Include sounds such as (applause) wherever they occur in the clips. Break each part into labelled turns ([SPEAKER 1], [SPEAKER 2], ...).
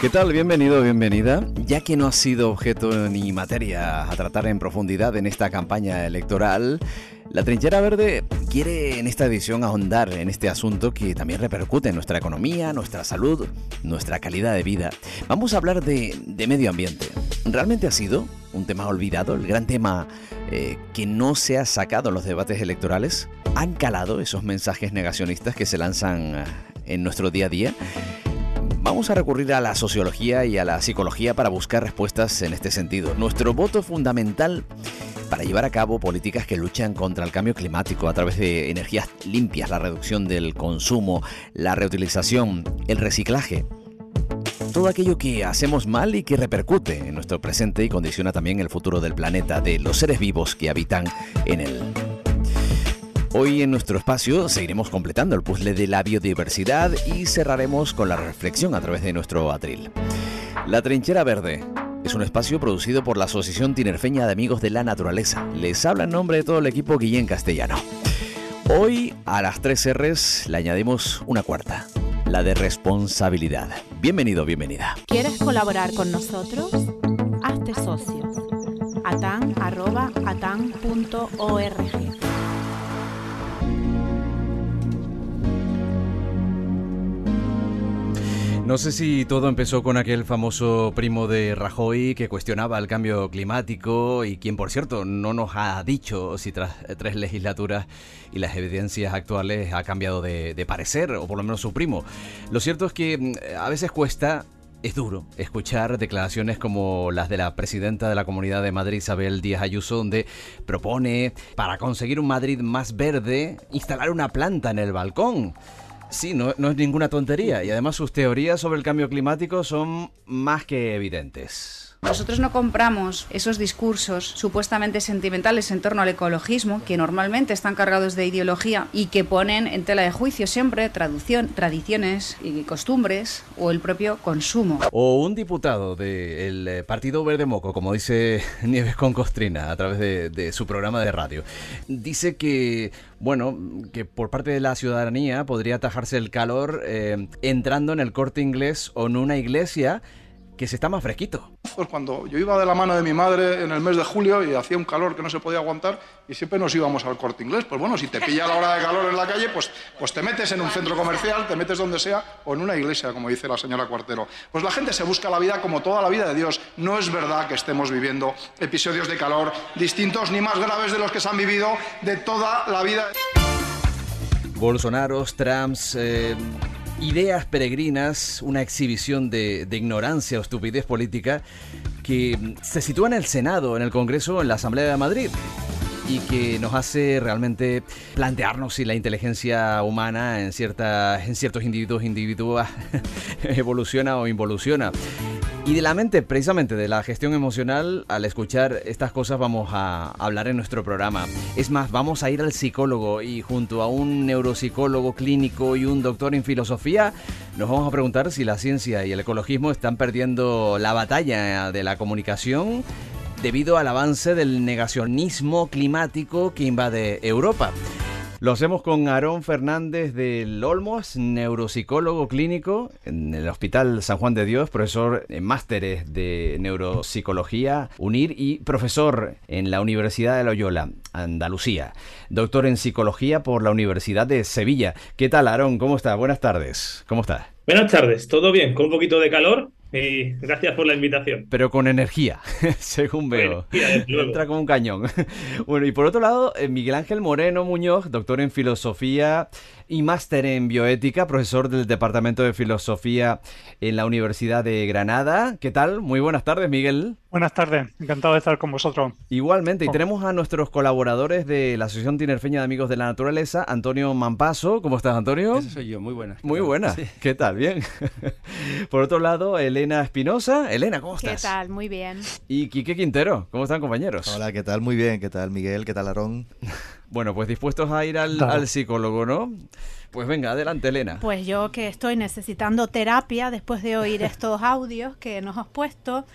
[SPEAKER 1] ¿Qué tal? Bienvenido, bienvenida. Ya que no ha sido objeto ni materia a tratar en profundidad en esta campaña electoral, la Trinchera Verde quiere en esta edición ahondar en este asunto que también repercute en nuestra economía, nuestra salud, nuestra calidad de vida. Vamos a hablar de, medio ambiente. ¿Realmente ha sido un tema olvidado, el gran tema eh, que no se ha sacado en los debates electorales? ¿Han calado esos mensajes negacionistas que se lanzan en nuestro día a día? Vamos a recurrir a la sociología y a la psicología para buscar respuestas en este sentido. Nuestro voto fundamental para llevar a cabo políticas que luchan contra el cambio climático a través de energías limpias, la reducción del consumo, la reutilización, el reciclaje. Todo aquello que hacemos mal y que repercute en nuestro presente y condiciona también el futuro del planeta, de los seres vivos que habitan en él. Hoy en nuestro espacio seguiremos completando el puzzle de la biodiversidad y cerraremos con la reflexión a través de nuestro atril. La Trinchera Verde es un espacio producido por la Asociación Tinerfeña de Amigos de la Naturaleza. Les habla en nombre de todo el equipo Guillén Castellano. Hoy a las tres R's le añadimos una cuarta, la de responsabilidad. Bienvenido, bienvenida.
[SPEAKER 2] ¿Quieres colaborar con nosotros? Hazte socio. atan.atan.org
[SPEAKER 1] No sé si todo empezó con aquel famoso primo de Rajoy que cuestionaba el cambio climático y quien, por cierto, no nos ha dicho si tras tres legislaturas y las evidencias actuales ha cambiado de, parecer, o por lo menos su primo. Lo cierto es que mm, a veces cuesta es duro escuchar declaraciones como las de la presidenta de la Comunidad de Madrid, Isabel Díaz Ayuso, donde propone, para conseguir un Madrid más verde, instalar una planta en el balcón. Sí, no, no es ninguna tontería y además sus teorías sobre el cambio climático son más que evidentes.
[SPEAKER 3] Nosotros no compramos esos discursos supuestamente sentimentales en torno al ecologismo, que normalmente están cargados de ideología y que ponen en tela de juicio siempre traducción, tradiciones y costumbres o el propio consumo.
[SPEAKER 1] O un diputado del eh, Partido Verde Moco, como dice (laughs) Nieves con Costrina a través de, su programa de radio, dice que, bueno, que por parte de la ciudadanía podría atajarse el calor eh, entrando en el corte inglés o en una iglesia que se está más fresquito.
[SPEAKER 4] Pues cuando yo iba de la mano de mi madre en el mes de julio y hacía un calor que no se podía aguantar y siempre nos íbamos al corte inglés, pues bueno, si te pilla la hora de calor en la calle, pues, pues te metes en un centro comercial, te metes donde sea o en una iglesia, como dice la señora Cuartero. Pues la gente se busca la vida como toda la vida de Dios. No es verdad que estemos viviendo episodios de calor distintos ni más graves de los que se han vivido de toda la vida.
[SPEAKER 1] Bolsonaros, Trumps... Eh, ideas peregrinas, una exhibición de, ignorancia o estupidez política que se sitúa en el Senado, en el Congreso, en la Asamblea de Madrid y que nos hace realmente plantearnos si la inteligencia humana en, cierta, en ciertos individuos individuos (laughs) evoluciona o involuciona. Y de la mente, precisamente de la gestión emocional, al escuchar estas cosas vamos a hablar en nuestro programa. Es más, vamos a ir al psicólogo y junto a un neuropsicólogo clínico y un doctor en filosofía, nos vamos a preguntar si la ciencia y el ecologismo están perdiendo la batalla de la comunicación debido al avance del negacionismo climático que invade Europa. Lo hacemos con Aarón Fernández del Olmos, neuropsicólogo clínico en el Hospital San Juan de Dios, profesor en másteres de neuropsicología, UNIR y profesor en la Universidad de Loyola, Andalucía. Doctor en psicología por la Universidad de Sevilla. ¿Qué tal, Aarón? ¿Cómo está? Buenas tardes. ¿Cómo estás?
[SPEAKER 5] Buenas tardes, ¿todo bien? Con un poquito de calor, y gracias por la invitación.
[SPEAKER 1] Pero con energía, (laughs) según veo. Entra como un cañón. (laughs) Bueno, y por otro lado, eh, Miguel Ángel Moreno Muñoz, doctor en filosofía y máster en bioética, profesor del Departamento de Filosofía en la Universidad de Granada. ¿Qué tal? Muy buenas tardes, Miguel.
[SPEAKER 6] Buenas tardes, encantado de estar con vosotros.
[SPEAKER 1] Igualmente, y oh. tenemos a nuestros colaboradores de la Asociación Tinerfeña de Amigos de la Naturaleza, Antonio Mampaso. ¿Cómo estás, Antonio?
[SPEAKER 7] Ese soy yo, muy buena.
[SPEAKER 1] Muy buena. ¿Qué tal? Bien. (laughs) Por otro lado, Elena Espinosa. Elena, ¿cómo estás?
[SPEAKER 8] ¿Qué tal? Muy bien.
[SPEAKER 1] Y Quique Quintero. ¿Cómo están, compañeros?
[SPEAKER 9] Hola, ¿qué tal? Muy bien. ¿Qué tal, Miguel? ¿Qué tal, Aarón?
[SPEAKER 1] Bueno, pues dispuestos a ir al, al psicólogo, ¿no? Pues venga, adelante, Elena.
[SPEAKER 8] Pues yo que estoy necesitando terapia después de oír (laughs) estos audios que nos has puesto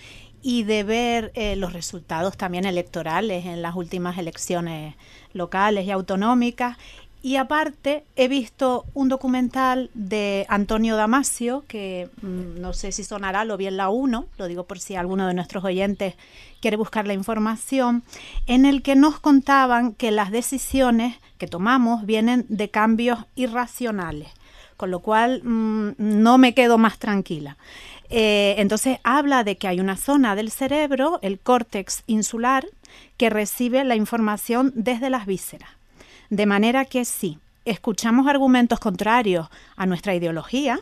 [SPEAKER 8] y de ver eh, los resultados también electorales en las últimas elecciones locales y autonómicas Y aparte he visto un documental de Antonio Damasio, que mm, no sé si sonará lo bien la 1, lo digo por si alguno de nuestros oyentes quiere buscar la información, en el que nos contaban que las decisiones que tomamos vienen de cambios irracionales, con lo cual mm, no me quedo más tranquila. Eh, entonces habla de que hay una zona del cerebro, el córtex insular, que recibe la información desde las vísceras. De manera que si escuchamos argumentos contrarios a nuestra ideología,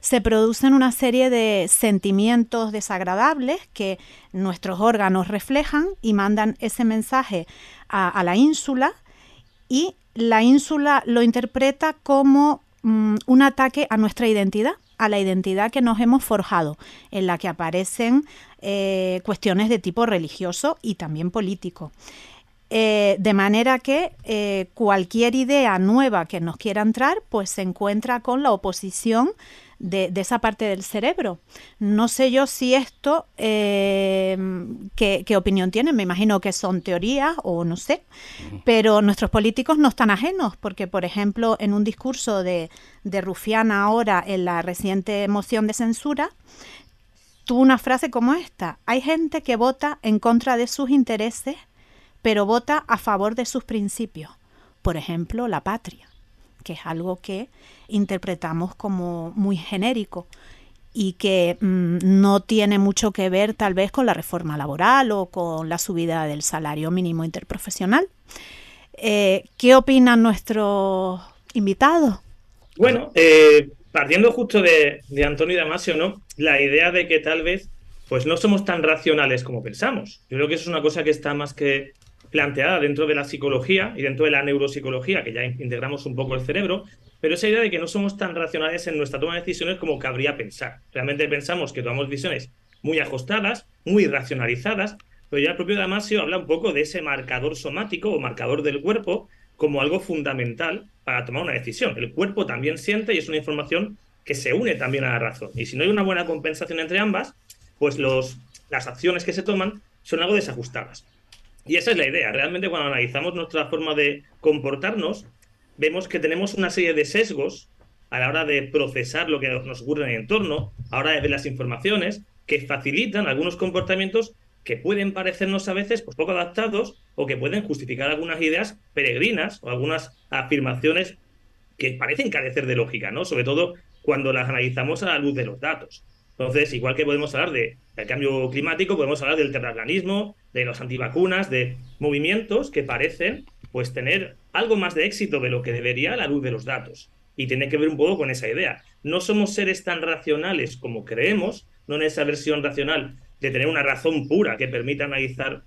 [SPEAKER 8] se producen una serie de sentimientos desagradables que nuestros órganos reflejan y mandan ese mensaje a, la ínsula y la ínsula lo interpreta como mm, un ataque a nuestra identidad a la identidad que nos hemos forjado, en la que aparecen eh, cuestiones de tipo religioso y también político. Eh, de manera que eh, cualquier idea nueva que nos quiera entrar, pues se encuentra con la oposición de, esa parte del cerebro. No sé yo si esto, eh, ¿qué, opinión tienen? Me imagino que son teorías o no sé, pero nuestros políticos no están ajenos, porque por ejemplo en un discurso de, de Rufiana ahora en la reciente moción de censura, tuvo una frase como esta, hay gente que vota en contra de sus intereses, pero vota a favor de sus principios, por ejemplo, la patria que es algo que interpretamos como muy genérico y que mm, no tiene mucho que ver tal vez con la reforma laboral o con la subida del salario mínimo interprofesional. Eh, ¿Qué opinan nuestros invitados?
[SPEAKER 5] Bueno, eh, partiendo justo de, de, Antonio Damasio, ¿no? La idea de que tal vez pues no somos tan racionales como pensamos. Yo creo que eso es una cosa que está más que planteada dentro de la psicología y dentro de la neuropsicología, que ya integramos un poco el cerebro, pero esa idea de que no somos tan racionales en nuestra toma de decisiones como cabría pensar. Realmente pensamos que tomamos decisiones muy ajustadas, muy racionalizadas, pero ya el propio Damasio habla un poco de ese marcador somático o marcador del cuerpo como algo fundamental para tomar una decisión. El cuerpo también siente y es una información que se une también a la razón. Y si no hay una buena compensación entre ambas, pues los, las acciones que se toman son algo desajustadas. Y esa es la idea. Realmente cuando analizamos nuestra forma de comportarnos, vemos que tenemos una serie de sesgos a la hora de procesar lo que nos ocurre en el entorno, a la hora de ver las informaciones, que facilitan algunos comportamientos que pueden parecernos a veces pues, poco adaptados o que pueden justificar algunas ideas peregrinas o algunas afirmaciones que parecen carecer de lógica, ¿no? Sobre todo cuando las analizamos a la luz de los datos. Entonces, igual que podemos hablar de, del cambio climático, podemos hablar del terraplanismo, de los antivacunas, de movimientos que parecen pues tener algo más de éxito de lo que debería a la luz de los datos. Y tiene que ver un poco con esa idea. No somos seres tan racionales como creemos, no en esa versión racional de tener una razón pura que permita analizar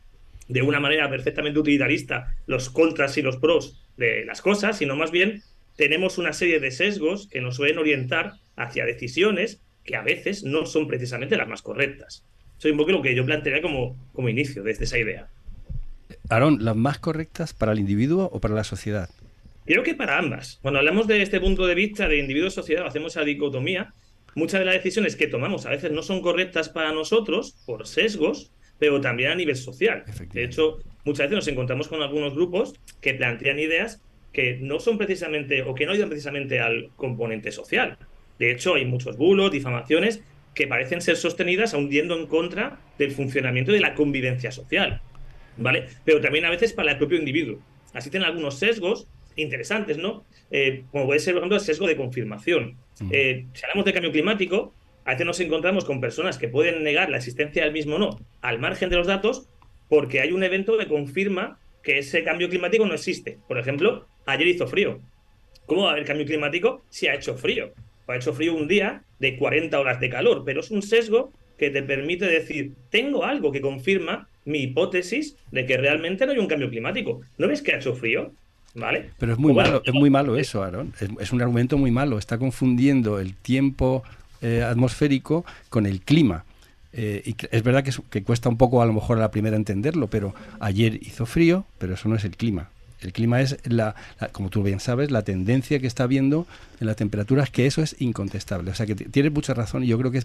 [SPEAKER 5] de una manera perfectamente utilitarista los contras y los pros de las cosas, sino más bien tenemos una serie de sesgos que nos suelen orientar hacia decisiones que a veces no son precisamente las más correctas. Eso es un poco lo que yo plantearía como, como inicio desde esa idea.
[SPEAKER 7] Aaron, ¿las más correctas para el individuo o para la sociedad?
[SPEAKER 5] Creo que para ambas. Cuando hablamos de este punto de vista de individuo-sociedad, hacemos esa dicotomía. Muchas de las decisiones que tomamos a veces no son correctas para nosotros por sesgos, pero también a nivel social. De hecho, muchas veces nos encontramos con algunos grupos que plantean ideas que no son precisamente o que no ayudan precisamente al componente social. De hecho, hay muchos bulos, difamaciones que parecen ser sostenidas yendo en contra del funcionamiento de la convivencia social. ¿Vale? Pero también a veces para el propio individuo. Así tienen algunos sesgos interesantes, ¿no? Eh, como puede ser, por ejemplo, el sesgo de confirmación. Mm. Eh, si hablamos de cambio climático, a veces nos encontramos con personas que pueden negar la existencia del mismo no, al margen de los datos, porque hay un evento que confirma que ese cambio climático no existe. Por ejemplo, ayer hizo frío. ¿Cómo va a haber cambio climático si ha hecho frío? Ha hecho frío un día de 40 horas de calor, pero es un sesgo que te permite decir, tengo algo que confirma mi hipótesis de que realmente no hay un cambio climático. ¿No ves que ha hecho frío? ¿Vale?
[SPEAKER 7] Pero es muy malo, es muy malo eso, Aaron. Es, un argumento muy malo. Está confundiendo el tiempo eh, atmosférico con el clima. Eh, y es verdad que, que, cuesta un poco a lo mejor a la primera entenderlo, pero ayer hizo frío, pero eso no es el clima. El clima es, la, como tú bien sabes, la tendencia que está habiendo en las temperaturas, que eso es incontestable. O sea que tienes mucha razón y yo creo que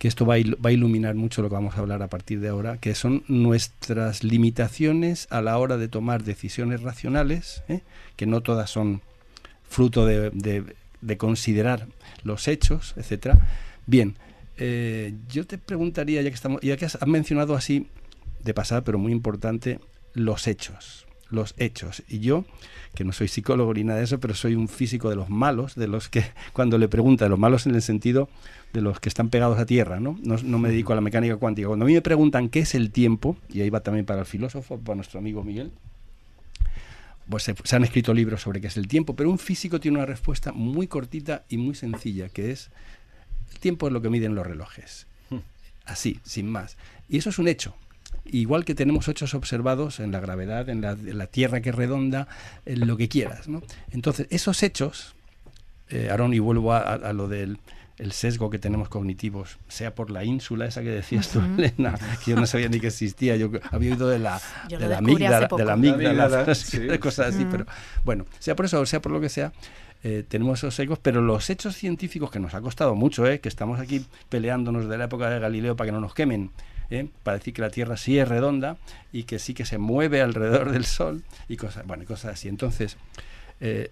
[SPEAKER 7] que esto va a, iluminar mucho lo que vamos a hablar a partir de ahora, que son nuestras limitaciones a la hora de tomar decisiones racionales, ¿eh? que no todas son fruto de, considerar los hechos, etcétera. Bien, eh, yo te preguntaría, ya que estamos, ya que has mencionado así de pasada, pero muy importante, los hechos los hechos. Y yo, que no soy psicólogo ni nada de eso, pero soy un físico de los malos, de los que (laughs) cuando le pregunta, de los malos en el sentido de los que están pegados a tierra, ¿no? No, me dedico a la mecánica cuántica. Cuando a mí me preguntan qué es el tiempo, y ahí va también para el filósofo, para nuestro amigo Miguel, pues se, se han escrito libros sobre qué es el tiempo, pero un físico tiene una respuesta muy cortita y muy sencilla, que es, el tiempo es lo que miden los relojes. Hmm. Así, sin más. Y eso es un hecho igual que tenemos hechos observados en la gravedad, en la, Tierra que es redonda, en lo que quieras. ¿no? Entonces, esos hechos, eh, Aaron, y vuelvo a, lo del el sesgo que tenemos cognitivos, sea por la ínsula esa que decías tú, Elena, que yo no sabía ni que existía, yo había oído de la, de la amígdala, de la amígdala, de (laughs) cosas así, pero bueno, sea por eso o sea por lo que sea, eh, tenemos esos sesgos, pero los hechos científicos que nos ha costado mucho, eh, que estamos aquí peleándonos de la época de Galileo para que no nos quemen, ¿eh? para decir que la Tierra sí es redonda y que sí que se mueve alrededor del Sol y cosas, bueno, cosas así. Entonces, eh,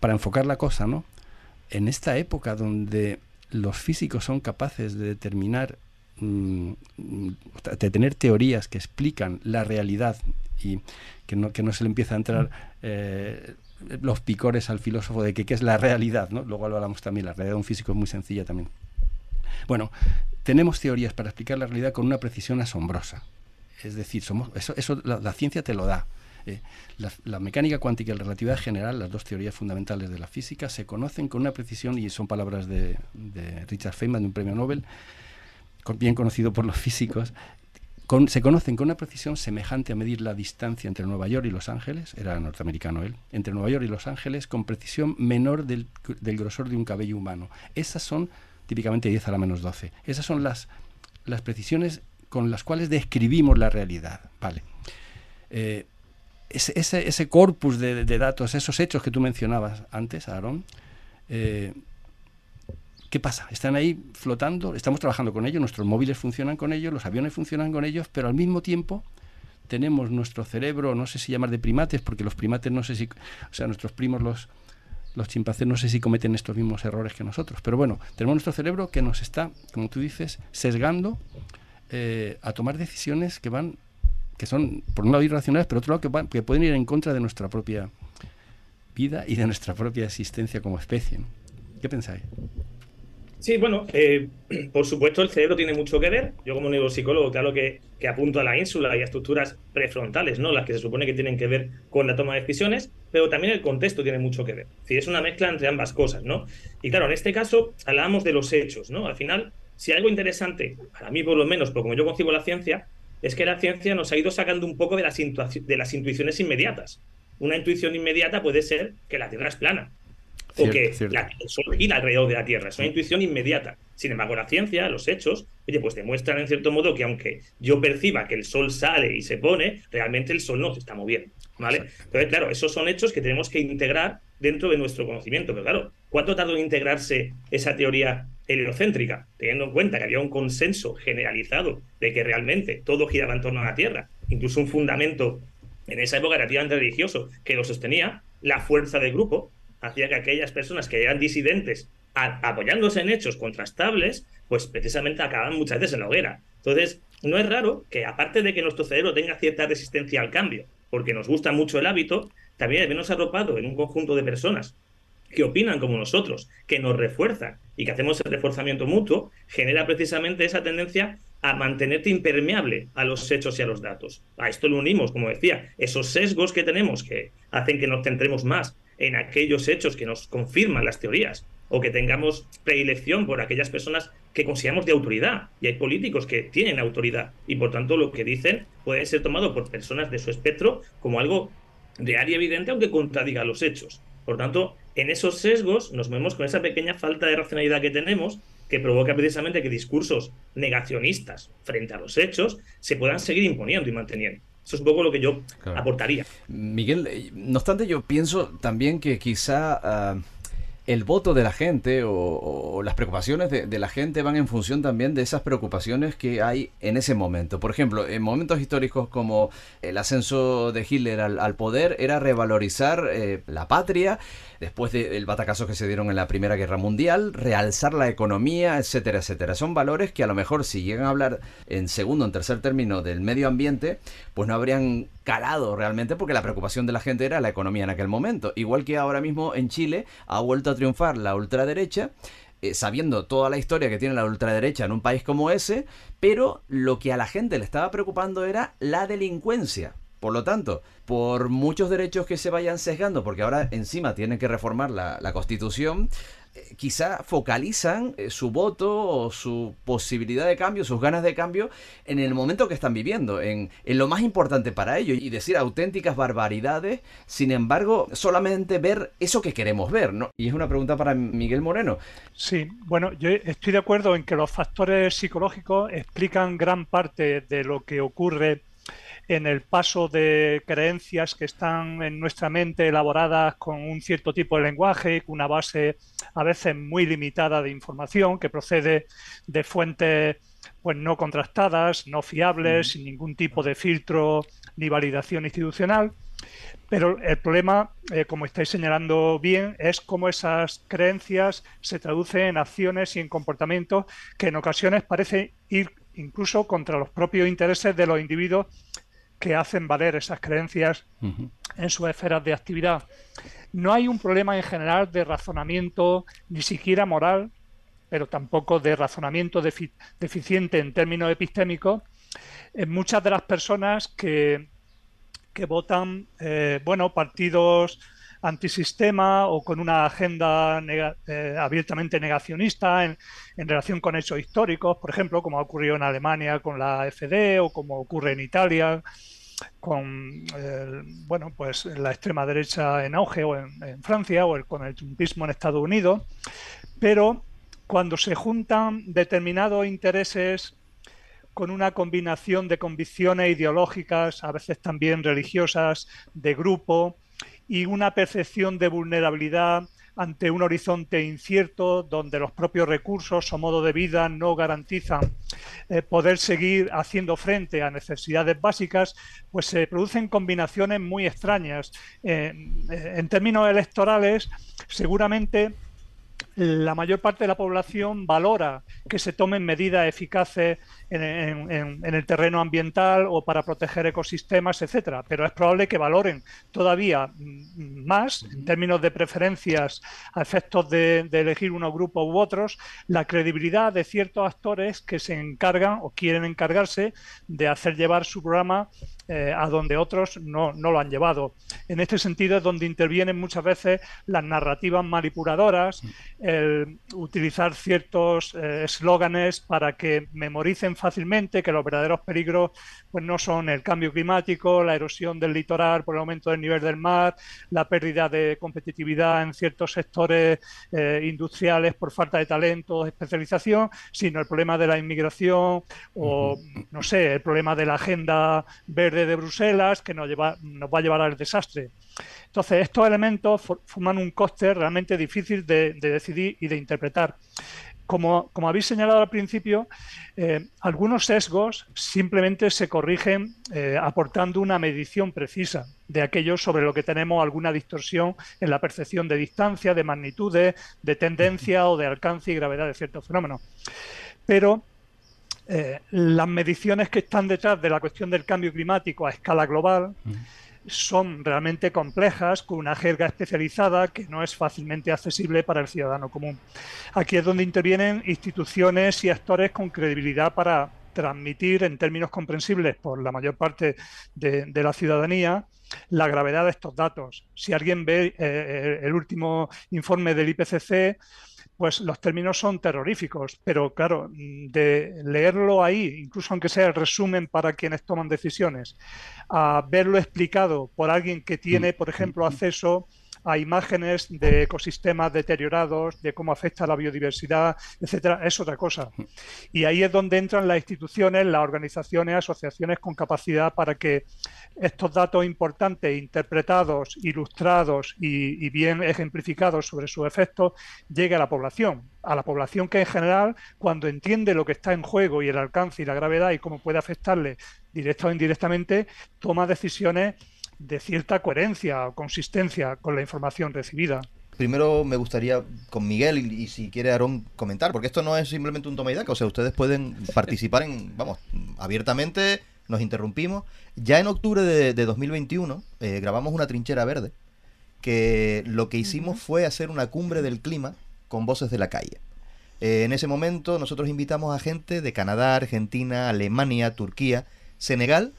[SPEAKER 7] para enfocar la cosa, ¿no? En esta época donde los físicos son capaces de determinar, mm, de tener teorías que explican la realidad y que no, que no se le empieza a entrar eh, los picores al filósofo de que qué es la realidad, ¿no? Luego hablamos también, la realidad de un físico es muy sencilla también. Bueno, tenemos teorías para explicar la realidad con una precisión asombrosa. Es decir, somos, eso, eso la, ciencia te lo da. Eh, la, mecánica cuántica y la relatividad general, las dos teorías fundamentales de la física, se conocen con una precisión, y son palabras de, Richard Feynman, de un premio Nobel, bien conocido por los físicos, se conocen con una precisión semejante a medir la distancia entre Nueva York y Los Ángeles, era norteamericano él, entre Nueva York y Los Ángeles con precisión menor del, del grosor de un cabello humano. Esas son típicamente 10 a la menos 12. Esas son las, las precisiones con las cuales describimos la realidad. Vale. Eh, ese, ese, corpus de, datos, esos hechos que tú mencionabas antes, Aaron, eh, ¿qué pasa? Están ahí flotando, estamos trabajando con ellos, nuestros móviles funcionan con ellos, los aviones funcionan con ellos, pero al mismo tiempo tenemos nuestro cerebro, no sé si llamar de primates, porque los primates no sé si, o sea, nuestros primos los los chimpancés no sé si cometen estos mismos errores que nosotros, pero bueno, tenemos nuestro cerebro que nos está, como tú dices, sesgando eh, a tomar decisiones que van, que son por un lado irracionales, pero otro lado que, van, que pueden ir en contra de nuestra propia vida y de nuestra propia existencia como especie. ¿Qué pensáis?
[SPEAKER 5] Sí, bueno, eh, (clears throat) por supuesto el cerebro tiene mucho que ver. Yo como neuropsicólogo, claro que, que, apunto a la ínsula y a estructuras prefrontales, ¿no? Las que se supone que tienen que ver con la toma de decisiones, pero también el contexto tiene mucho que ver. Es es una mezcla entre ambas cosas, ¿no? Y claro, en este caso hablábamos de los hechos, ¿no? Al final, si algo interesante, para mí por lo menos, porque como yo concibo la ciencia, es que la ciencia nos ha ido sacando un poco de las, de las intuiciones inmediatas. Una intuición inmediata puede ser que la Tierra es plana o que la, el Sol gira alrededor de la Tierra. Es una intuición inmediata. Sin embargo, la ciencia, los hechos, oye, pues demuestran en cierto modo que aunque yo perciba que el Sol sale y se pone, realmente el Sol no se está moviendo. ¿Vale? Entonces, claro, esos son hechos que tenemos que integrar dentro de nuestro conocimiento. Pero claro, ¿cuánto tardó en integrarse esa teoría heliocéntrica? Teniendo en cuenta que había un consenso generalizado de que realmente todo giraba en torno a la Tierra, incluso un fundamento en esa época relativamente religioso que lo sostenía, la fuerza del grupo, hacía que aquellas personas que eran disidentes apoyándose en hechos contrastables, pues precisamente acababan muchas veces en la hoguera. Entonces, no es raro que aparte de que nuestro cerebro tenga cierta resistencia al cambio, porque nos gusta mucho el hábito, también menos arropado en un conjunto de personas que opinan como nosotros, que nos refuerzan y que hacemos el reforzamiento mutuo, genera precisamente esa tendencia a mantenerte impermeable a los hechos y a los datos. A esto lo unimos, como decía, esos sesgos que tenemos que hacen que nos centremos más en aquellos hechos que nos confirman las teorías o que tengamos predilección por aquellas personas que consideramos de autoridad. Y hay políticos que tienen autoridad y por tanto lo que dicen puede ser tomado por personas de su espectro como algo real y evidente aunque contradiga los hechos. Por tanto, en esos sesgos nos movemos con esa pequeña falta de racionalidad que tenemos que provoca precisamente que discursos negacionistas frente a los hechos se puedan seguir imponiendo y manteniendo. Eso es un poco lo que yo aportaría.
[SPEAKER 1] Miguel, eh, no obstante, yo pienso también que quizá ah, el voto de la gente o, las preocupaciones de, la gente van en función también de esas preocupaciones que hay en ese momento. Por ejemplo, en momentos históricos como el ascenso de Hitler al, poder era revalorizar eh, la patria, después del batacazo que se dieron en la Primera Guerra Mundial, realzar la economía, etcétera, etcétera. Son valores que a lo mejor si llegan a hablar en segundo o en tercer término del medio ambiente, pues no habrían calado realmente porque la preocupación de la gente era la economía en aquel momento. Igual que ahora mismo en Chile ha vuelto a triunfar la ultraderecha. Eh, sabiendo toda la historia que tiene la ultraderecha en un país como ese, pero lo que a la gente le estaba preocupando era la delincuencia. Por lo tanto, por muchos derechos que se vayan sesgando, porque ahora encima tienen que reformar la, constitución, eh, quizá focalizan eh, su voto o su posibilidad de cambio, sus ganas de cambio en el momento que están viviendo, en, en, lo más importante para ellos y decir auténticas barbaridades, sin embargo, solamente ver eso que queremos ver, ¿no? Y es una pregunta para Miguel Moreno.
[SPEAKER 6] Sí, bueno, yo estoy de acuerdo en que los factores psicológicos explican gran parte de lo que ocurre en el paso de creencias que están en nuestra mente elaboradas con un cierto tipo de lenguaje, con una base a veces muy limitada de información que procede de fuentes pues no contrastadas, no fiables, sin ningún tipo de filtro ni validación institucional. Pero el problema, eh, como estáis señalando bien, es cómo esas creencias se traducen en acciones y en comportamientos que en ocasiones parecen ir incluso contra los propios intereses de los individuos que hacen valer esas creencias en sus esferas de actividad. No hay un problema en general de razonamiento, ni siquiera moral, pero tampoco de razonamiento deficiente en términos epistémicos, en muchas de las personas que, que votan eh, bueno, partidos antisistema o con una agenda eh, abiertamente negacionista en, en, relación con hechos históricos, por ejemplo, como ha ocurrido en Alemania con la FD o como ocurre en Italia con bueno pues la extrema derecha en auge o en, Francia o con el trumpismo en Estados Unidos, pero cuando se juntan determinados intereses con una combinación de convicciones ideológicas, a veces también religiosas, de grupo, y una percepción de vulnerabilidad ante un horizonte incierto donde los propios recursos o modo de vida no garantizan eh, poder seguir haciendo frente a necesidades básicas, pues se producen combinaciones muy extrañas. Eh, en términos electorales, seguramente la mayor parte de la población valora que se tomen medidas eficaces en, el terreno ambiental o para proteger ecosistemas, etcétera. Pero es probable que valoren todavía más, en términos de preferencias a efectos de, de elegir unos grupos u otros, la credibilidad de ciertos actores que se encargan o quieren encargarse de hacer llevar su programa eh, a donde otros no, no, lo han llevado. En este sentido es donde intervienen muchas veces las narrativas manipuladoras, el utilizar ciertos eh, eslóganes para que memoricen fácilmente que los verdaderos peligros pues no son el cambio climático, la erosión del litoral por el aumento del nivel del mar, la pérdida de competitividad en ciertos sectores eh, industriales por falta de talento, o especialización, sino el problema de la inmigración o, no sé, el problema de la agenda verde de Bruselas que nos, lleva, nos va a llevar al desastre. Entonces, estos elementos forman un coste realmente difícil de, decidir y de interpretar. Como, como, habéis señalado al principio, eh, algunos sesgos simplemente se corrigen eh, aportando una medición precisa de aquello sobre lo que tenemos alguna distorsión en la percepción de distancia, de magnitudes, de tendencia o de alcance y gravedad de ciertos fenómenos. Pero eh, las mediciones que están detrás de la cuestión del cambio climático a escala global son realmente complejas, con una jerga especializada que no es fácilmente accesible para el ciudadano común. Aquí es donde intervienen instituciones y actores con credibilidad para transmitir en términos comprensibles por la mayor parte de, la ciudadanía la gravedad de estos datos. Si alguien ve eh, el último informe del IPCC, pues los términos son terroríficos, pero claro, de leerlo ahí, incluso aunque sea el resumen para quienes toman decisiones, a verlo explicado por alguien que tiene, por ejemplo, acceso a imágenes de ecosistemas deteriorados, de cómo afecta la biodiversidad, etcétera, es otra cosa. Y ahí es donde entran las instituciones, las organizaciones, asociaciones con capacidad para que estos datos importantes, interpretados, ilustrados y, bien ejemplificados sobre sus efectos, llegue a la población. A la población que en general, cuando entiende lo que está en juego y el alcance y la gravedad y cómo puede afectarle directa o indirectamente, toma decisiones de cierta coherencia o consistencia con la información recibida.
[SPEAKER 9] Primero me gustaría con Miguel y, si quiere Aarón comentar, porque esto no es simplemente un toma y daca, o sea, ustedes pueden participar en, vamos, abiertamente, nos interrumpimos. Ya en octubre de, 2021 eh, grabamos una trinchera verde, que lo que hicimos fue hacer una cumbre del clima con voces de la calle. Eh, en ese momento nosotros invitamos a gente de Canadá, Argentina, Alemania, Turquía, Senegal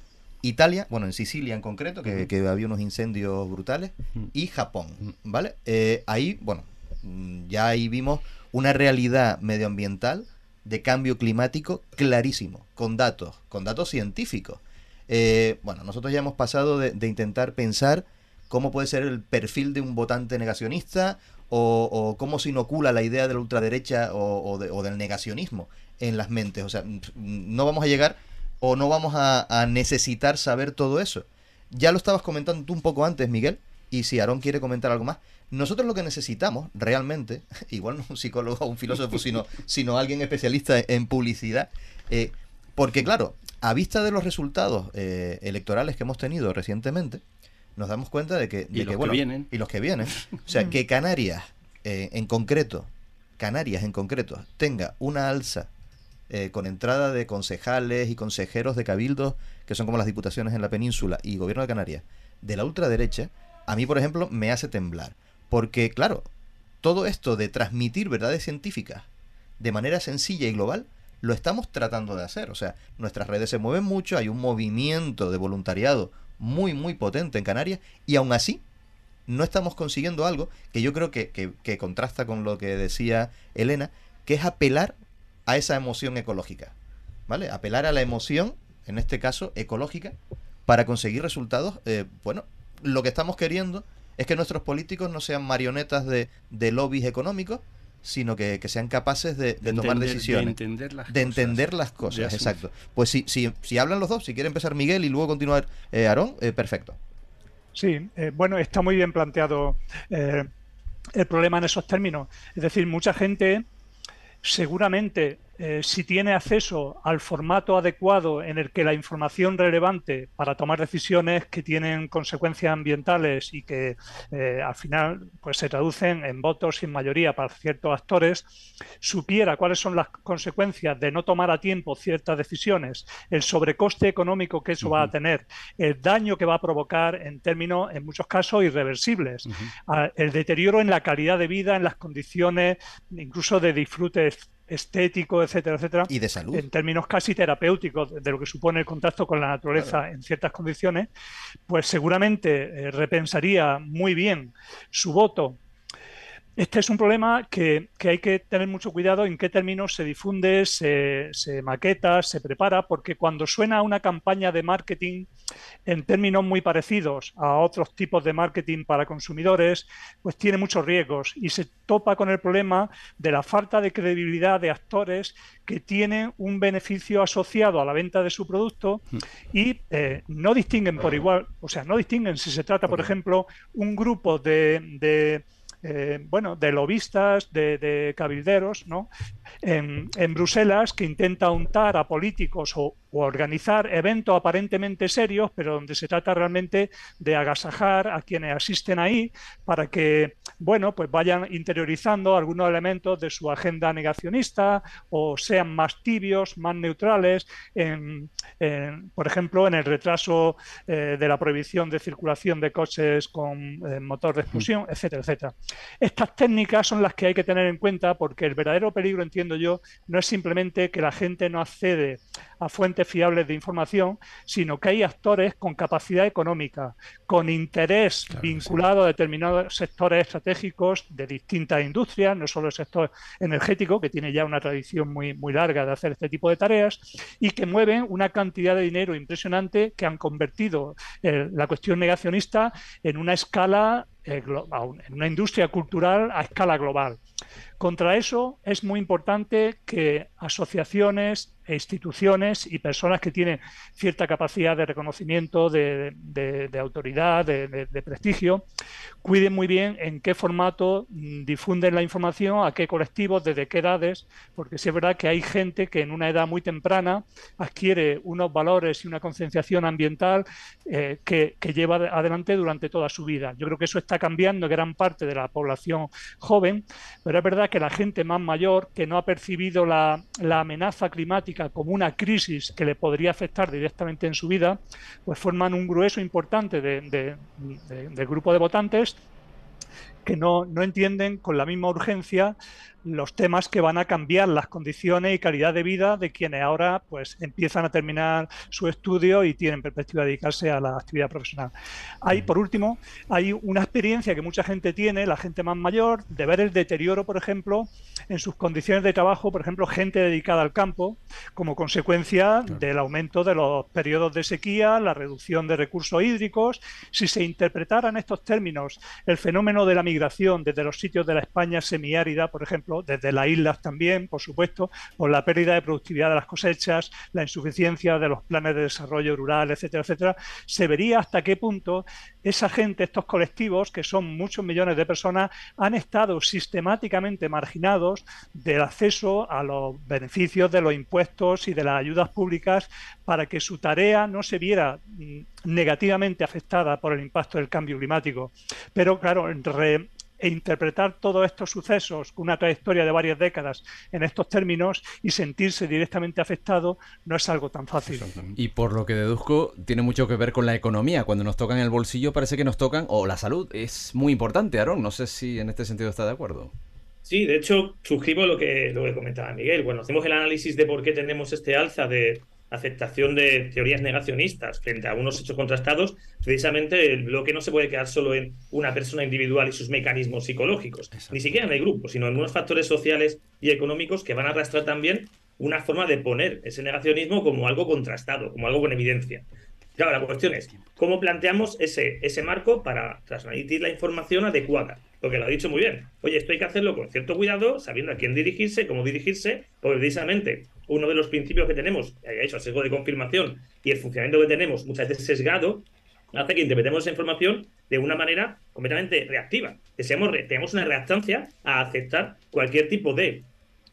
[SPEAKER 9] Italia, bueno, en Sicilia en concreto, que, había unos incendios brutales, y Japón, ¿vale? Eh, ahí, bueno, mm, ya ahí vimos una realidad medioambiental de cambio climático clarísimo, con datos, con datos científicos. Eh, bueno, nosotros ya hemos pasado de, intentar pensar cómo puede ser el perfil de un votante negacionista o, cómo se inocula la idea de la ultraderecha o, o del negacionismo en las mentes. O sea, no vamos a llegar o no vamos a, necesitar saber todo eso. Ya lo estabas comentando tú un poco antes, Miguel, y si Aarón quiere comentar algo más, nosotros lo que necesitamos realmente, (laughs) igual no un psicólogo o un filósofo, sino, (laughs) sino alguien especialista en publicidad, eh, porque claro, a vista de los resultados eh, electorales que hemos tenido recientemente, nos damos cuenta de que...
[SPEAKER 7] y los que vienen.
[SPEAKER 9] Y los que vienen. O sea, que Canarias, eh, en concreto, Canarias en concreto, tenga una alza eh, con entrada de concejales y consejeros de cabildos, que son como las diputaciones en la península y gobierno de Canarias, de la ultraderecha, a mí, por ejemplo, me hace temblar. Porque, claro, todo esto de transmitir verdades científicas de manera sencilla y global, lo estamos tratando de hacer. O sea, nuestras redes se mueven mucho, hay un movimiento de voluntariado muy, muy potente en Canarias, y aún así no estamos consiguiendo algo que yo creo que, que contrasta con lo que decía Elena, que es apelar a esa emoción ecológica. ¿Vale? Apelar a la emoción, en este caso ecológica, para conseguir resultados. Eh, bueno, lo que estamos queriendo es que nuestros políticos no sean marionetas de, de lobbies económicos, sino que, sean capaces de, tomar decisiones. De
[SPEAKER 7] entender las
[SPEAKER 9] de cosas. Entender las cosas exacto. Pues si, si, si hablan los dos, si quiere empezar Miguel y luego continuar eh, Aarón, eh, perfecto.
[SPEAKER 6] Sí, eh, bueno, está muy bien planteado el problema en esos términos. Es decir, mucha gente seguramente eh, si tiene acceso al formato adecuado en el que la información relevante para tomar decisiones que tienen consecuencias ambientales y que eh, al final pues, se traducen en votos sin mayoría para ciertos actores, supiera cuáles son las consecuencias de no tomar a tiempo ciertas decisiones, el sobrecoste económico que eso va a tener, el daño que va a provocar en términos, en muchos casos, irreversibles, el deterioro en la calidad de vida, en las condiciones incluso de disfrute estético, etcétera, etcétera.
[SPEAKER 9] Y de salud.
[SPEAKER 6] En términos casi terapéuticos de lo que supone el contacto con la naturaleza en ciertas condiciones, pues seguramente eh, repensaría muy bien su voto este es un problema que, hay que tener mucho cuidado en qué términos se difunde, se, maqueta, se prepara, porque cuando suena una campaña de marketing en términos muy parecidos a otros tipos de marketing para consumidores, pues tiene muchos riesgos y se topa con el problema de la falta de credibilidad de actores que tienen un beneficio asociado a la venta de su producto y eh, no distinguen por igual, o sea, no distinguen si se trata, por ejemplo, un grupo de eh, bueno, de lobistas, de, cabilderos, ¿no? En, Bruselas que intenta untar a políticos o, organizar eventos aparentemente serios, pero donde se trata realmente de agasajar a quienes asisten ahí para que, bueno, pues vayan interiorizando algunos elementos de su agenda negacionista o sean más tibios, más neutrales, por ejemplo, en el retraso eh, de la prohibición de circulación de coches con eh, motor de explosión, etcétera, etcétera. Estas técnicas son las que hay que tener en cuenta porque el verdadero peligro, entiendo yo, no es simplemente que la gente no accede a fuentes fiables de información, sino que hay actores con capacidad económica, con interés vinculado a determinados sectores estratégicos de distintas industrias, no solo el sector energético, que tiene ya una tradición muy, muy larga de hacer este tipo de tareas, y que mueven una cantidad de dinero impresionante que han convertido eh, la cuestión negacionista en una escala eh, en una industria cultural a escala global. Contra eso es muy importante que asociaciones, instituciones y personas que tienen cierta capacidad de reconocimiento, de, autoridad, de, prestigio, cuiden muy bien en qué formato mm, difunden la información, a qué colectivos, desde qué edades, porque sí es verdad que hay gente que en una edad muy temprana adquiere unos valores y una concienciación ambiental eh, que, lleva adelante durante toda su vida. Yo creo que eso está cambiando gran parte de la población joven, pero es verdad que la gente más mayor que no ha percibido la amenaza climática como una crisis que le podría afectar directamente en su vida, pues forman un grueso importante de, grupo de votantes que no, no, entienden con la misma urgencia los temas que van a cambiar las condiciones y calidad de vida de quienes ahora pues empiezan a terminar su estudio y tienen perspectiva de dedicarse a la actividad profesional. Hay, por último, hay una experiencia que mucha gente tiene, la gente más mayor, de ver el deterioro, por ejemplo, en sus condiciones de trabajo, por ejemplo, gente dedicada al campo, como consecuencia del aumento de los periodos de sequía, la reducción de recursos hídricos. Si se interpretaran estos términos, el fenómeno de la migración desde los sitios de la España semiárida, por ejemplo, desde las islas también, por supuesto, por la pérdida de productividad de las cosechas, la insuficiencia de los planes de desarrollo rural, etcétera, etcétera, se vería hasta qué punto esa gente, estos colectivos, que son muchos millones de personas, han estado sistemáticamente marginados del acceso a los beneficios de los impuestos y de las ayudas públicas para que su tarea no se viera mm, negativamente afectada por el impacto del cambio climático. Pero claro, re, e interpretar todos estos sucesos con una trayectoria de varias décadas en estos términos y sentirse directamente afectado no es algo tan fácil.
[SPEAKER 1] Y por lo que deduzco, tiene mucho que ver con la economía. Cuando nos tocan el bolsillo parece que nos tocan, o la salud, es muy importante, Aaron. No sé si en este sentido está de acuerdo.
[SPEAKER 5] Sí, de hecho, suscribo lo que, lo que comentaba Miguel. Cuando hacemos el análisis de por qué tenemos este alza de aceptación de teorías negacionistas frente a unos hechos contrastados, precisamente el bloque no se puede quedar solo en una persona individual y sus mecanismos psicológicos, ni siquiera en el grupo, sino en unos factores sociales y económicos que van a arrastrar también una forma de poner ese negacionismo como algo contrastado, como algo con evidencia. Claro, la cuestión es, ¿cómo planteamos ese, ese marco para transmitir la información adecuada? Porque lo ha dicho muy bien. Oye, esto hay que hacerlo con cierto cuidado, sabiendo a quién dirigirse, cómo dirigirse, porque precisamente uno de los principios que tenemos, eso, el sesgo de confirmación y el funcionamiento que tenemos muchas veces sesgado, hace que interpretemos esa información de una manera completamente reactiva, que seamos, tengamos una reactancia a aceptar cualquier tipo de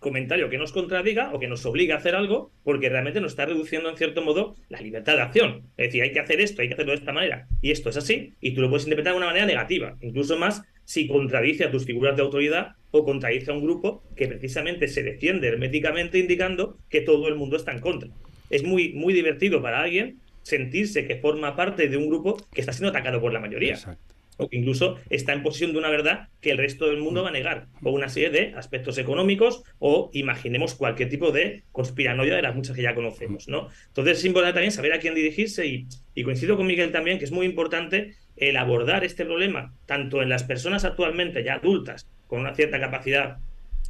[SPEAKER 5] comentario que nos contradiga o que nos obliga a hacer algo, porque realmente nos está reduciendo en cierto modo la libertad de acción. Es decir, hay que hacer esto, hay que hacerlo de esta manera, y esto es así, y tú lo puedes interpretar de una manera negativa, incluso más si contradice a tus figuras de autoridad o contradice a un grupo que precisamente se defiende herméticamente indicando que todo el mundo está en contra. Es muy, muy divertido para alguien sentirse que forma parte de un grupo que está siendo atacado por la mayoría. Exacto o que incluso está en posesión de una verdad que el resto del mundo va a negar, o una serie de aspectos económicos, o imaginemos cualquier tipo de conspiranoia de las muchas que ya conocemos, ¿no? Entonces es importante también saber a quién dirigirse y, y coincido con Miguel también que es muy importante el abordar este problema tanto en las personas actualmente ya adultas con una cierta capacidad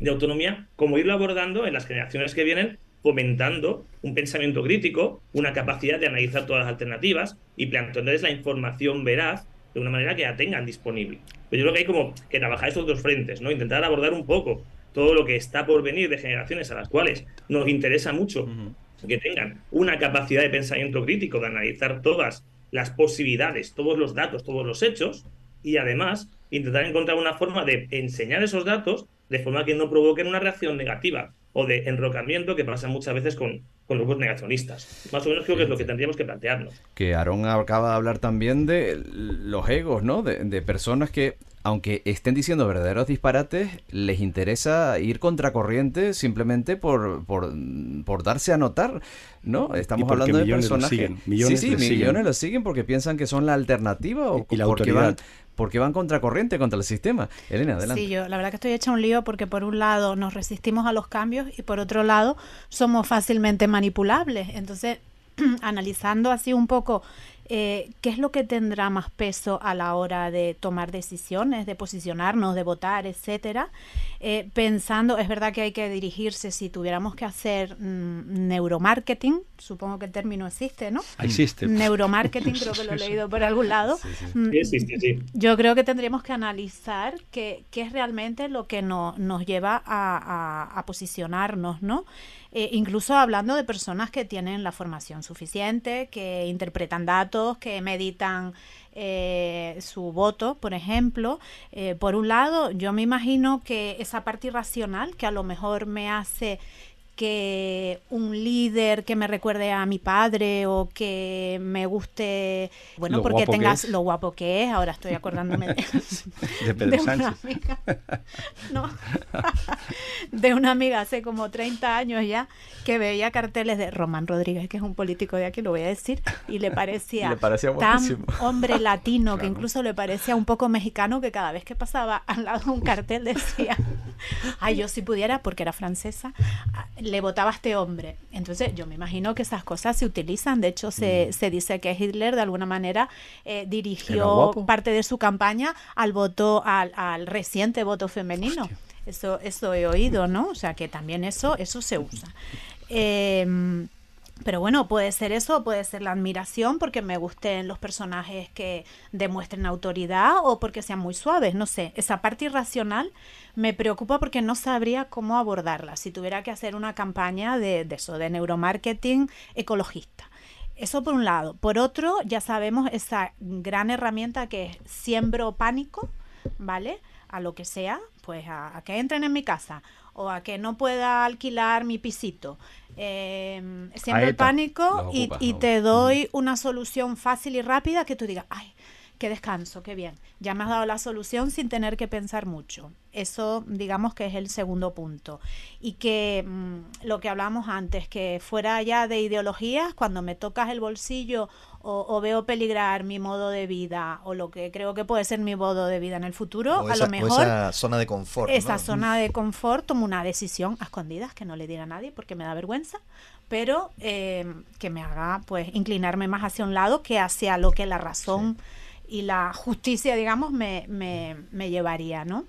[SPEAKER 5] de autonomía, como irlo abordando en las generaciones que vienen fomentando un pensamiento crítico, una capacidad de analizar todas las alternativas y plantearles la información veraz de una manera que la tengan disponible. Pero yo creo que hay como que trabajar esos dos frentes, ¿no? Intentar abordar un poco todo lo que está por venir de generaciones a las cuales nos interesa mucho que tengan una capacidad de pensamiento crítico, de analizar todas las posibilidades, todos los datos, todos los hechos, y además intentar encontrar una forma de enseñar esos datos de forma que no provoquen una reacción negativa o de enrocamiento que pasa muchas veces con, con grupos negacionistas. Más o menos creo que es lo que tendríamos que plantearnos.
[SPEAKER 1] Que Aarón acaba de hablar también de los egos, ¿no? De, personas que, aunque estén diciendo verdaderos disparates, les interesa ir contracorriente simplemente por, por, por darse a notar, ¿no? Estamos hablando de personas que...
[SPEAKER 7] Millones
[SPEAKER 1] sí, sí, millones lo siguen porque piensan que son la alternativa o
[SPEAKER 7] y la
[SPEAKER 1] porque
[SPEAKER 7] autoridad
[SPEAKER 1] porque van contracorriente contra el sistema. Elena, adelante.
[SPEAKER 8] Sí, yo la verdad que estoy hecha un lío porque por un lado nos resistimos a los cambios y por otro lado somos fácilmente manipulables. Entonces, (clears throat) analizando así un poco eh, ¿qué es lo que tendrá más peso a la hora de tomar decisiones, de posicionarnos, de votar, etcétera? Eh, pensando, es verdad que hay que dirigirse, si tuviéramos que hacer mm, neuromarketing, supongo que el término existe, ¿no?
[SPEAKER 7] Existe.
[SPEAKER 8] Neuromarketing, (laughs) creo que lo he leído por algún lado. Mm,
[SPEAKER 5] Sí, existe, sí.
[SPEAKER 8] Yo creo que tendríamos que analizar qué, qué es realmente lo que no- nos lleva a, a- a posicionarnos, ¿no? Eh, incluso hablando de personas que tienen la formación suficiente, que interpretan datos, que meditan eh, su voto, por ejemplo. Eh, por un lado, yo me imagino que esa parte irracional que a lo mejor me hace que un líder que me recuerde a mi padre o que me guste, bueno,
[SPEAKER 7] Lo
[SPEAKER 8] porque tengas lo guapo que es, ahora estoy acordándome de, (laughs)
[SPEAKER 7] De Pedro
[SPEAKER 8] de una amiga, (laughs) no, de una amiga hace como 30 años ya, que veía carteles de Román Rodríguez, que es un político de aquí, lo voy a decir, y le parecía, (laughs)
[SPEAKER 1] Le parecía
[SPEAKER 8] tan hombre latino que incluso le parecía un poco mexicano que cada vez que pasaba al lado de un cartel decía, ay, yo si pudiera, porque era francesa, le votaba a este hombre. Entonces yo me imagino que esas cosas se utilizan, de hecho se, se dice que Hitler de alguna manera eh, dirigió parte de su campaña al voto, al, al reciente voto femenino. Eso, eso he oído, ¿no? O sea que también eso, eso se usa. (laughs) Em, pero bueno, puede ser eso, puede ser la admiración porque me gusten los personajes que demuestren autoridad o porque sean muy suaves, no sé. Esa parte irracional me preocupa porque no sabría cómo abordarla si tuviera que hacer una campaña de, eso, de neuromarketing ecologista. Eso por un lado. Por otro, ya sabemos esa gran herramienta que es siembro pánico, ¿vale? A lo que sea, pues a que entren en mi casa o a que no pueda alquilar mi pisito. Eh, siembro el pánico y,
[SPEAKER 1] ocupas,
[SPEAKER 8] y
[SPEAKER 1] ¿no?
[SPEAKER 8] te doy una solución fácil y rápida que tú digas, ay, qué descanso, qué bien. Ya me has dado la solución sin tener que pensar mucho. Eso, digamos que es el segundo punto. Y que mm, lo que hablamos antes, que fuera ya de ideologías, cuando me tocas el bolsillo o, o veo peligrar mi modo de vida o lo que creo que puede ser mi modo de vida en el futuro,
[SPEAKER 9] O
[SPEAKER 8] a
[SPEAKER 9] esa,
[SPEAKER 8] lo
[SPEAKER 9] o
[SPEAKER 8] mejor
[SPEAKER 9] esa zona de confort. ¿no?
[SPEAKER 8] esa zona de confort tomo una decisión a escondidas que no le diga a nadie porque me da vergüenza, pero eh, que me haga pues inclinarme más hacia un lado que hacia lo que la razón y la justicia, digamos, me, me, me llevaría, ¿no?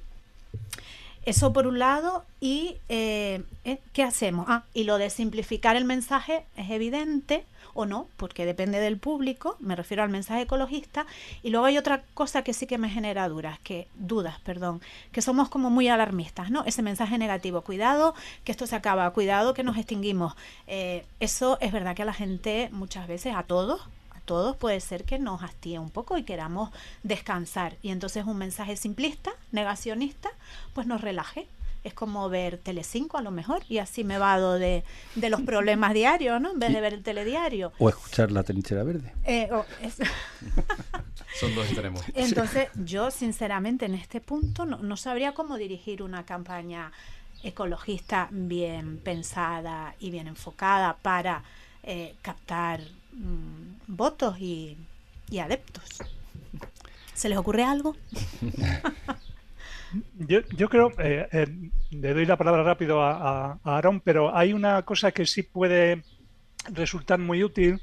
[SPEAKER 8] Eso por un lado, y eh, eh, ¿qué hacemos? Ah, y lo de simplificar el mensaje es evidente o no, porque depende del público, me refiero al mensaje ecologista, y luego hay otra cosa que sí que me genera dudas, que dudas, perdón, que somos como muy alarmistas, ¿no? Ese mensaje negativo, cuidado que esto se acaba, cuidado que nos extinguimos. Eh, eso es verdad que a la gente muchas veces, a todos, a todos puede ser que nos hastíe un poco y queramos descansar. Y entonces un mensaje simplista, negacionista, pues nos relaje. Es como ver Telecinco a lo mejor y así me vado de, de los problemas diarios, ¿no? En vez de ver el telediario.
[SPEAKER 7] O escuchar la trinchera verde.
[SPEAKER 8] Eh, o- es- (laughs)
[SPEAKER 1] Son dos extremos.
[SPEAKER 8] entonces, yo sinceramente en este punto no, no sabría cómo dirigir una campaña ecologista bien pensada y bien enfocada para eh, captar mm, votos y, y adeptos. ¿Se les ocurre algo? (laughs)
[SPEAKER 6] Yo, yo creo, eh, eh, le doy la palabra rápido a, a, a Aarón, pero hay una cosa que sí puede resultar muy útil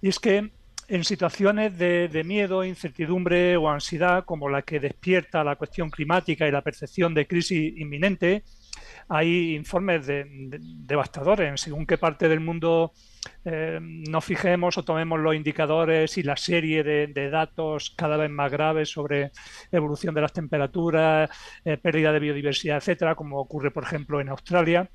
[SPEAKER 6] y es que en situaciones de, miedo, incertidumbre o ansiedad, como la que despierta la cuestión climática y la percepción de crisis inminente, hay informes de- devastadores. En según qué parte del mundo eh, nos fijemos o tomemos los indicadores y la serie de, datos cada vez más graves sobre evolución de las temperaturas, eh, pérdida de biodiversidad, etcétera, como ocurre, por ejemplo, en Australia,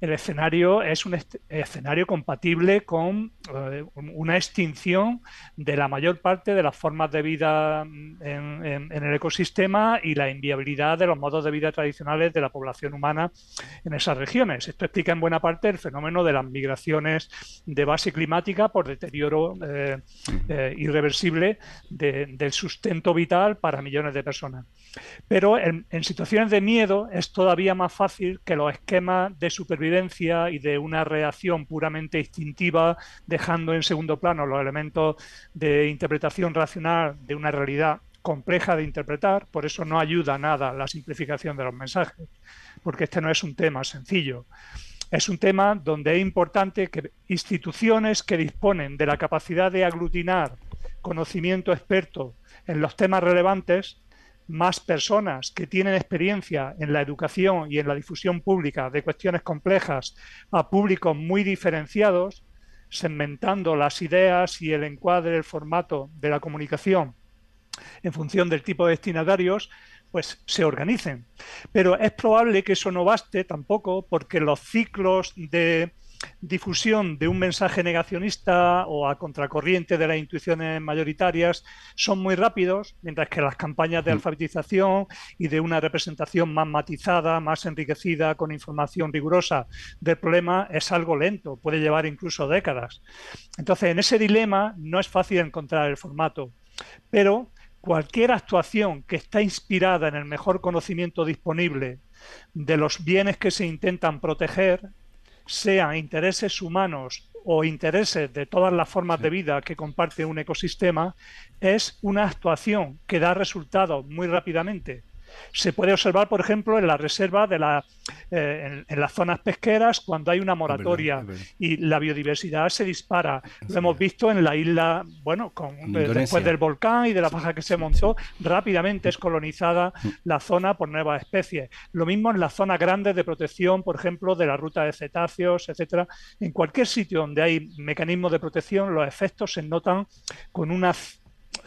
[SPEAKER 6] el escenario es un escenario compatible con eh, una extinción de la mayor parte de las formas de vida mm, en, en- en el ecosistema y la inviabilidad de los modos de vida tradicionales de la población humana en esas regiones. Esto explica en buena parte el fenómeno de las migraciones de base climática por deterioro eh, eh, irreversible de- del sustento vital para millones de personas. Pero en, en situaciones de miedo es todavía más fácil que los esquemas de supervivencia y de una reacción puramente instintiva, dejando en segundo plano los elementos de interpretación racional de una realidad compleja de interpretar, por eso no ayuda nada la simplificación de los mensajes, porque este no es un tema sencillo. Es un tema donde es importante que instituciones que disponen de la capacidad de aglutinar conocimiento experto en los temas relevantes, más personas que tienen experiencia en la educación y en la difusión pública de cuestiones complejas a públicos muy diferenciados, segmentando las ideas y el encuadre, el formato de la comunicación en función del tipo de destinatarios, pues se organicen. Pero es probable que eso no baste tampoco porque los ciclos de difusión de un mensaje negacionista o a contracorriente de las intuiciones mayoritarias son muy rápidos, mientras que las campañas de mm. alfabetización y de una representación más matizada, más enriquecida, con información rigurosa del problema es algo lento, puede llevar incluso décadas. Entonces, en ese dilema no es fácil encontrar el formato, pero cualquier actuación que está inspirada en el mejor conocimiento disponible de los bienes que se intentan proteger sean intereses humanos o intereses de todas las formas de vida que comparte un ecosistema, es una actuación que da resultados muy rápidamente se puede observar, por ejemplo, en la reserva de la, eh, en, las zonas pesqueras cuando hay una moratoria y la biodiversidad se dispara. Lo hemos visto en la isla, bueno, con, eh, después del volcán y de la paja que se montó, rápidamente es colonizada mm. la zona por nuevas especies. Lo mismo en las zonas grandes de protección, por ejemplo, de la ruta de cetáceos, etcétera. En cualquier sitio donde hay mecanismos de protección, los efectos se notan con una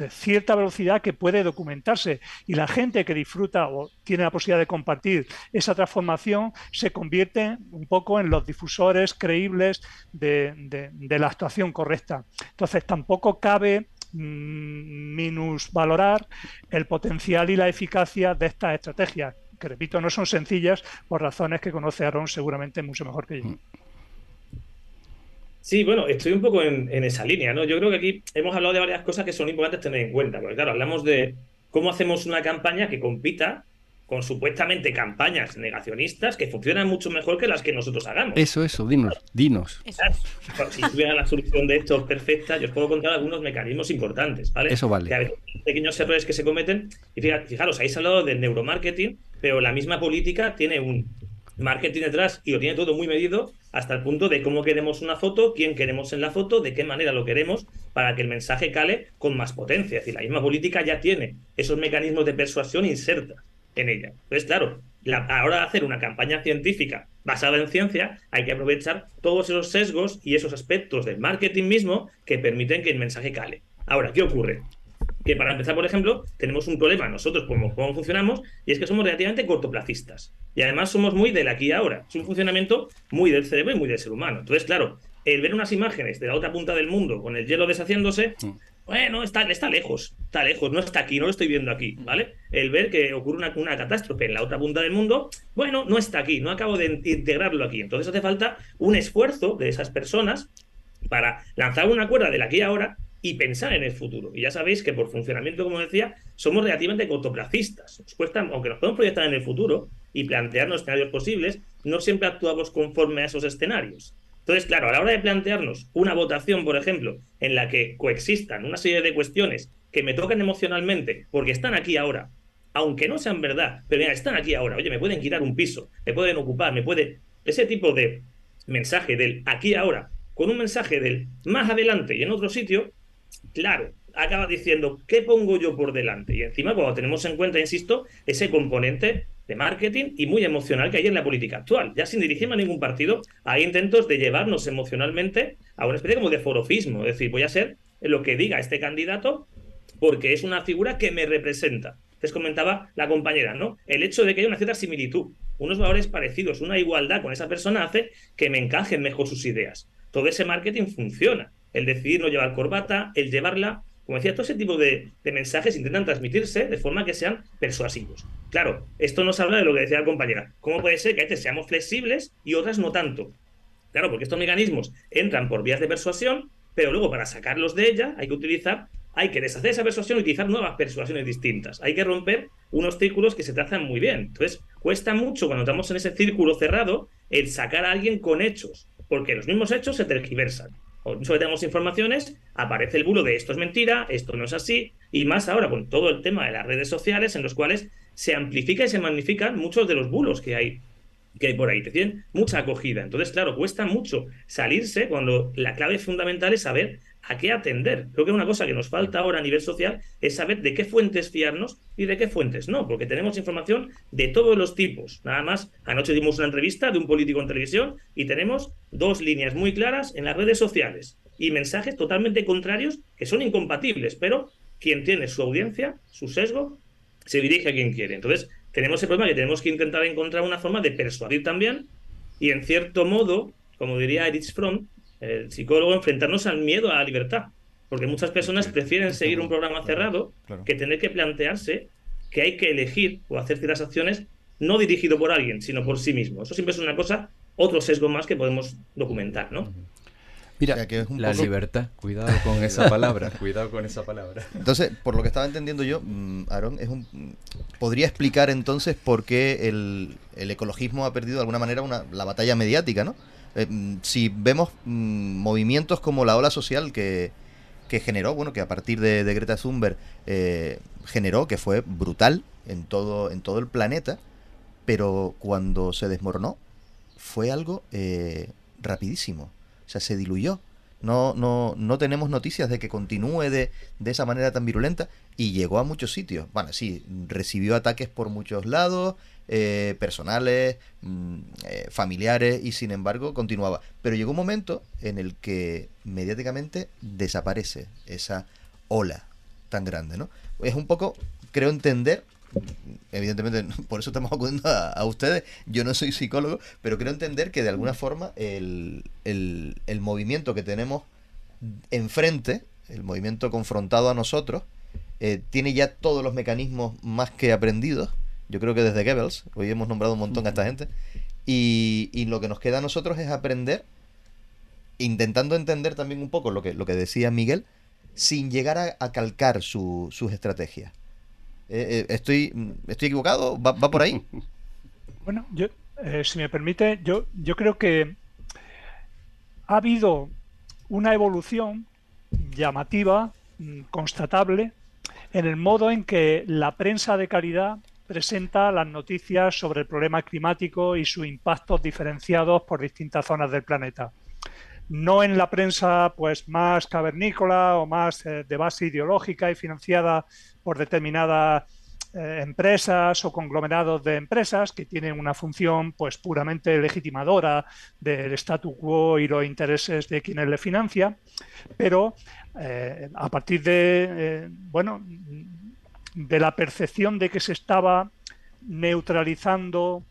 [SPEAKER 6] cierta velocidad que puede documentarse y la gente que disfruta o tiene la posibilidad de compartir esa transformación se convierte un poco en los difusores creíbles de, la actuación correcta. Entonces tampoco cabe mm, minusvalorar el potencial y la eficacia de estas estrategias, que repito, no son sencillas por razones que conoce Aaron seguramente mucho mejor que yo.
[SPEAKER 5] Sí, bueno, estoy un poco en, esa línea, ¿no? Yo creo que aquí hemos hablado de varias cosas que son importantes tener en cuenta, porque claro, hablamos de cómo hacemos una campaña que compita con supuestamente campañas negacionistas que funcionan mucho mejor que las que nosotros hagamos.
[SPEAKER 7] Eso, eso, dinos, dinos.
[SPEAKER 5] Si tuviera la solución de esto perfecta, yo os puedo contar algunos mecanismos importantes, ¿vale?
[SPEAKER 7] Eso vale.
[SPEAKER 5] Que hay pequeños errores que se cometen. Y fijaros, habéis hablado del neuromarketing, pero la misma política tiene un, marketing detrás y lo tiene todo muy medido hasta el punto de cómo queremos una foto, quién queremos en la foto, de qué manera lo queremos para que el mensaje cale con más potencia. Es decir, la misma política ya tiene esos mecanismos de persuasión insertas en ella. Entonces, claro, la, a la hora de hacer una campaña científica basada en ciencia, hay que aprovechar todos esos sesgos y esos aspectos del marketing mismo que permiten que el mensaje cale. Ahora, ¿qué ocurre? Que para empezar, por ejemplo, tenemos un problema nosotros como cómo funcionamos y es que somos relativamente cortoplacistas. Y además somos muy del aquí y ahora. Es un funcionamiento muy del cerebro y muy del ser humano. Entonces, claro, el ver unas imágenes de la otra punta del mundo con el hielo deshaciéndose, mm. bueno, está, está lejos, está lejos, no está aquí, no lo estoy viendo aquí, ¿vale? El ver que ocurre una, una catástrofe en la otra punta del mundo, bueno, no está aquí, no acabo de integrarlo aquí. Entonces hace falta un esfuerzo de esas personas para lanzar una cuerda del aquí y ahora y pensar en el futuro. Y ya sabéis que por funcionamiento, como decía, somos relativamente cortoplacistas. Nos cuesta, aunque nos podemos proyectar en el futuro y plantearnos escenarios posibles, no siempre actuamos conforme a esos escenarios. Entonces, claro, a la hora de plantearnos una votación, por ejemplo, en la que coexistan una serie de cuestiones que me tocan emocionalmente, porque están aquí ahora, aunque no sean verdad, pero están aquí ahora, oye, me pueden quitar un piso, me pueden ocupar, me puede... Ese tipo de mensaje del aquí ahora, con un mensaje del más adelante y en otro sitio, claro, acaba diciendo, ¿qué pongo yo por delante? Y encima, cuando tenemos en cuenta, insisto, ese componente de marketing y muy emocional que hay en la política actual. Ya sin dirigirme a ningún partido, hay intentos de llevarnos emocionalmente a una especie como de forofismo. Es decir, voy a ser lo que diga este candidato porque es una figura que me representa. Les comentaba la compañera, ¿no? El hecho de que haya una cierta similitud, unos valores parecidos, una igualdad con esa persona hace que me encajen mejor sus ideas. Todo ese marketing funciona el decidir no llevar corbata, el llevarla. Como decía, todo ese tipo de, mensajes intentan transmitirse de forma que sean persuasivos. Claro, esto nos habla de lo que decía la compañera. ¿Cómo puede ser que a veces seamos flexibles y otras no tanto? Claro, porque estos mecanismos entran por vías de persuasión, pero luego para sacarlos de ella hay que utilizar, hay que deshacer esa persuasión y utilizar nuevas persuasiones distintas. Hay que romper unos círculos que se trazan muy bien. Entonces, cuesta mucho cuando estamos en ese círculo cerrado el sacar a alguien con hechos, porque los mismos hechos se tergiversan o tenemos informaciones, aparece el bulo de esto es mentira, esto no es así, y más ahora con todo el tema de las redes sociales en los cuales se amplifica y se magnifican muchos de los bulos que hay que hay por ahí, te tienen mucha acogida. Entonces, claro, cuesta mucho salirse cuando la clave fundamental es saber a qué atender. Creo que una cosa que nos falta ahora a nivel social es saber de qué fuentes fiarnos y de qué fuentes no, porque tenemos información de todos los tipos. Nada más, anoche dimos una entrevista de un político en televisión y tenemos dos líneas muy claras en las redes sociales y mensajes totalmente contrarios que son incompatibles, pero quien tiene su audiencia, su sesgo, se dirige a quien quiere. Entonces, tenemos el problema que tenemos que intentar encontrar una forma de persuadir también y, en cierto modo, como diría Erich Fromm, el psicólogo, enfrentarnos al miedo a la libertad. Porque muchas personas prefieren seguir un programa cerrado que tener que plantearse que hay que elegir o hacer ciertas acciones no dirigido por alguien, sino por sí mismo. Eso siempre es una cosa, otro sesgo más que podemos documentar, ¿no?
[SPEAKER 1] Mira, que es la libertad. (laughs) Cuidado con esa (laughs) palabra. cuidado con esa palabra.
[SPEAKER 9] Entonces, por lo que estaba entendiendo yo, mm, Aaron, es un, podría explicar entonces por qué el, ecologismo ha perdido de alguna manera una, la batalla mediática, ¿no? Eh, mm, si vemos mm, movimientos como la ola social que, generó, bueno, que a partir de, Greta Thunberg eh, generó, que fue brutal en todo, en todo el planeta, pero cuando se desmoronó fue algo eh, rapidísimo, o sea, se diluyó. No, no, no tenemos noticias de que continúe de, de esa manera tan virulenta y llegó a muchos sitios. Bueno, sí, recibió ataques por muchos lados, eh, personales, mm, eh, familiares, y sin embargo continuaba. Pero llegó un momento en el que mediáticamente desaparece esa ola tan grande, ¿no? Es un poco, creo entender, evidentemente (laughs) por eso estamos acudiendo a, ustedes, yo no soy psicólogo, pero creo entender que de alguna forma el, el, el movimiento que tenemos enfrente, el movimiento confrontado a nosotros, eh, tiene ya todos los mecanismos más que aprendidos yo creo que desde Goebbels, hoy hemos nombrado un montón a esta gente, y, lo que nos queda a nosotros es aprender, intentando entender también un poco lo que, lo que decía Miguel, sin llegar a, calcar sus estrategias. Eh, eh, estoy, ¿Estoy equivocado? ¿Va, por ahí? (laughs)
[SPEAKER 6] Bueno, yo, eh, si me permite, yo, yo creo que ha habido una evolución llamativa, mm, constatable, en el modo en que la prensa de calidad presenta las noticias sobre el problema climático y sus impactos diferenciados por distintas zonas del planeta. No en la prensa pues más cavernícola o más eh, de base ideológica y financiada por determinadas eh, empresas o conglomerados de empresas que tienen una función pues puramente legitimadora del statu quo y los intereses de quienes le financian, pero eh, a partir de bueno de la percepción de que se estaba neutralizando,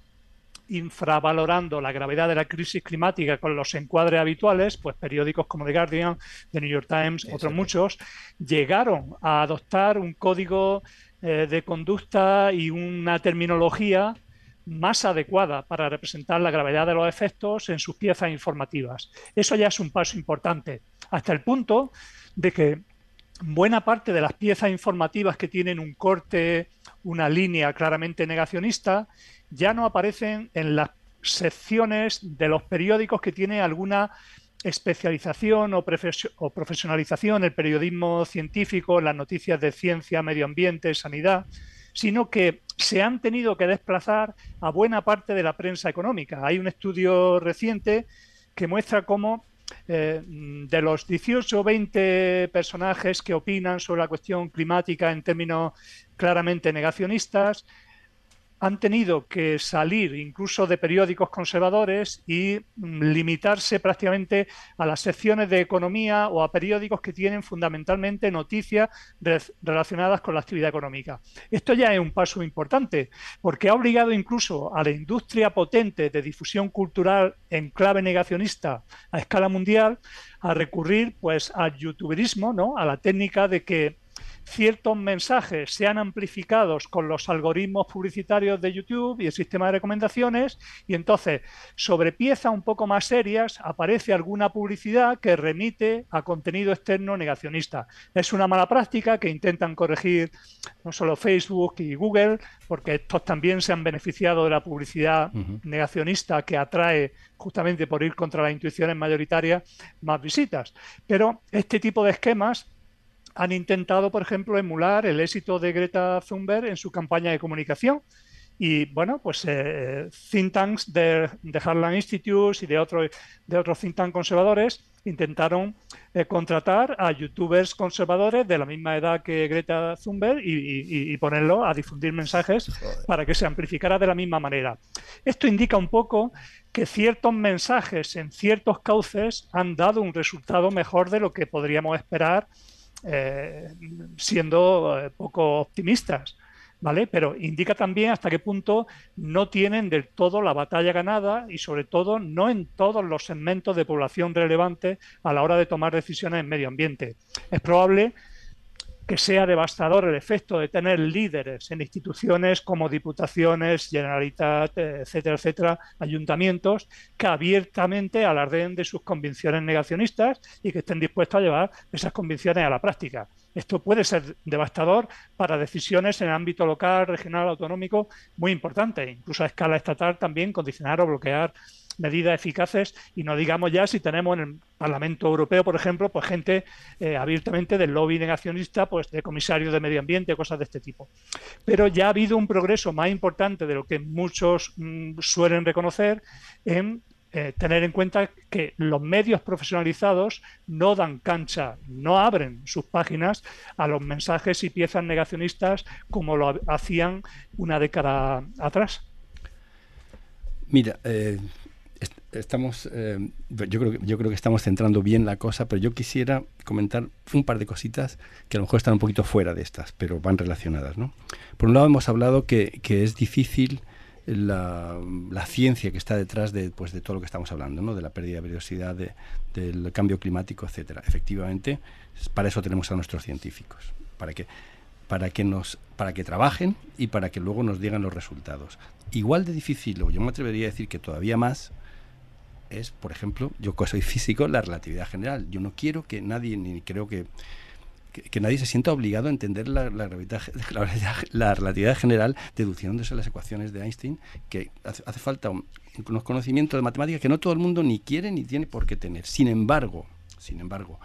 [SPEAKER 6] infravalorando la gravedad de la crisis climática con los encuadres habituales, pues periódicos como The Guardian, The New York Times, otros muchos, llegaron a adoptar un código eh, de conducta y una terminología más adecuada para representar la gravedad de los efectos en sus piezas informativas. Eso ya es un paso importante, hasta el punto de que buena parte de las piezas informativas que tienen un corte, una línea claramente negacionista, ya no aparecen en las secciones de los periódicos que tienen alguna especialización o, profesionalización, el periodismo científico, las noticias de ciencia, medio ambiente, sanidad, sino que se han tenido que desplazar a buena parte de la prensa económica. Hay un estudio reciente que muestra cómo eh, de los 18 o 20 personajes que opinan sobre la cuestión climática en términos claramente negacionistas, han tenido que salir incluso de periódicos conservadores y mm, limitarse prácticamente a las secciones de economía o a periódicos que tienen fundamentalmente noticias relacionadas con la actividad económica. Esto ya es un paso importante porque ha obligado incluso a la industria potente de difusión cultural en clave negacionista a escala mundial a recurrir pues al youtuberismo, ¿no? a la técnica de que ciertos mensajes sean amplificados con los algoritmos publicitarios de YouTube y el sistema de recomendaciones y entonces sobre piezas un poco más serias aparece alguna publicidad que remite a contenido externo negacionista. Es una mala práctica que intentan corregir no solo Facebook y Google, porque estos también se han beneficiado de la publicidad negacionista que atrae justamente por ir contra las intuiciones mayoritarias más visitas. Pero este tipo de esquemas han intentado, por ejemplo, emular el éxito de Greta Thunberg en su campaña de comunicación Y bueno, pues eh, think tanks de, de Harlan Institute y de otros de otros think tanks conservadores intentaron eh, contratar a youtubers conservadores de la misma edad que Greta Thunberg y, ponerlo a difundir mensajes para que se amplificara de la misma manera. Esto indica un poco que ciertos mensajes en ciertos cauces han dado un resultado mejor de lo que podríamos esperar eh, siendo eh, poco optimistas. ¿vale? Pero indica también hasta qué punto no tienen del todo la batalla ganada y sobre todo no en todos los segmentos de población relevantes a la hora de tomar decisiones en medio ambiente. Es probable que sea devastador el efecto de tener líderes en instituciones como diputaciones, Generalitat, etcétera, etcétera, ayuntamientos, que abiertamente alardeen de sus convicciones negacionistas y que estén dispuestos a llevar esas convicciones a la práctica. Esto puede ser devastador para decisiones en el ámbito local, regional, autonómico, muy importantes, incluso a escala estatal también condicionar o bloquear medidas eficaces y no digamos ya si tenemos en el Parlamento Europeo, por ejemplo, pues gente eh, abiertamente del lobby negacionista, pues de comisarios de medio ambiente, cosas de este tipo. Pero ya ha habido un progreso más importante de lo que muchos mm, suelen reconocer en eh, tener en cuenta que los medios profesionalizados no dan cancha, no abren sus páginas a los mensajes y piezas negacionistas como lo hacían una década atrás.
[SPEAKER 7] Mira, eh, estamos, eh, yo, creo, yo creo que estamos centrando bien la cosa, pero yo quisiera comentar un par de cositas que a lo mejor están un poquito fuera de estas, pero van relacionadas. ¿no? Por un lado hemos hablado que, que es difícil la, la, ciencia que está detrás de, pues, de todo lo que estamos hablando, ¿no? de la pérdida de de, del cambio climático, etcétera. Efectivamente, para eso tenemos a nuestros científicos, para que, para que, nos, para que trabajen y para que luego nos digan los resultados. Igual de difícil, o yo me atrevería a decir que todavía más, es, por ejemplo, yo que soy físico, la relatividad general. Yo no quiero que nadie, ni creo que, que, nadie se sienta obligado a entender la, la, (laughs) la, relatividad general deduciéndose las ecuaciones de Einstein, que hace, falta unos conocimientos de matemáticas que no todo el mundo ni quiere ni tiene por qué tener. Sin embargo, sin embargo,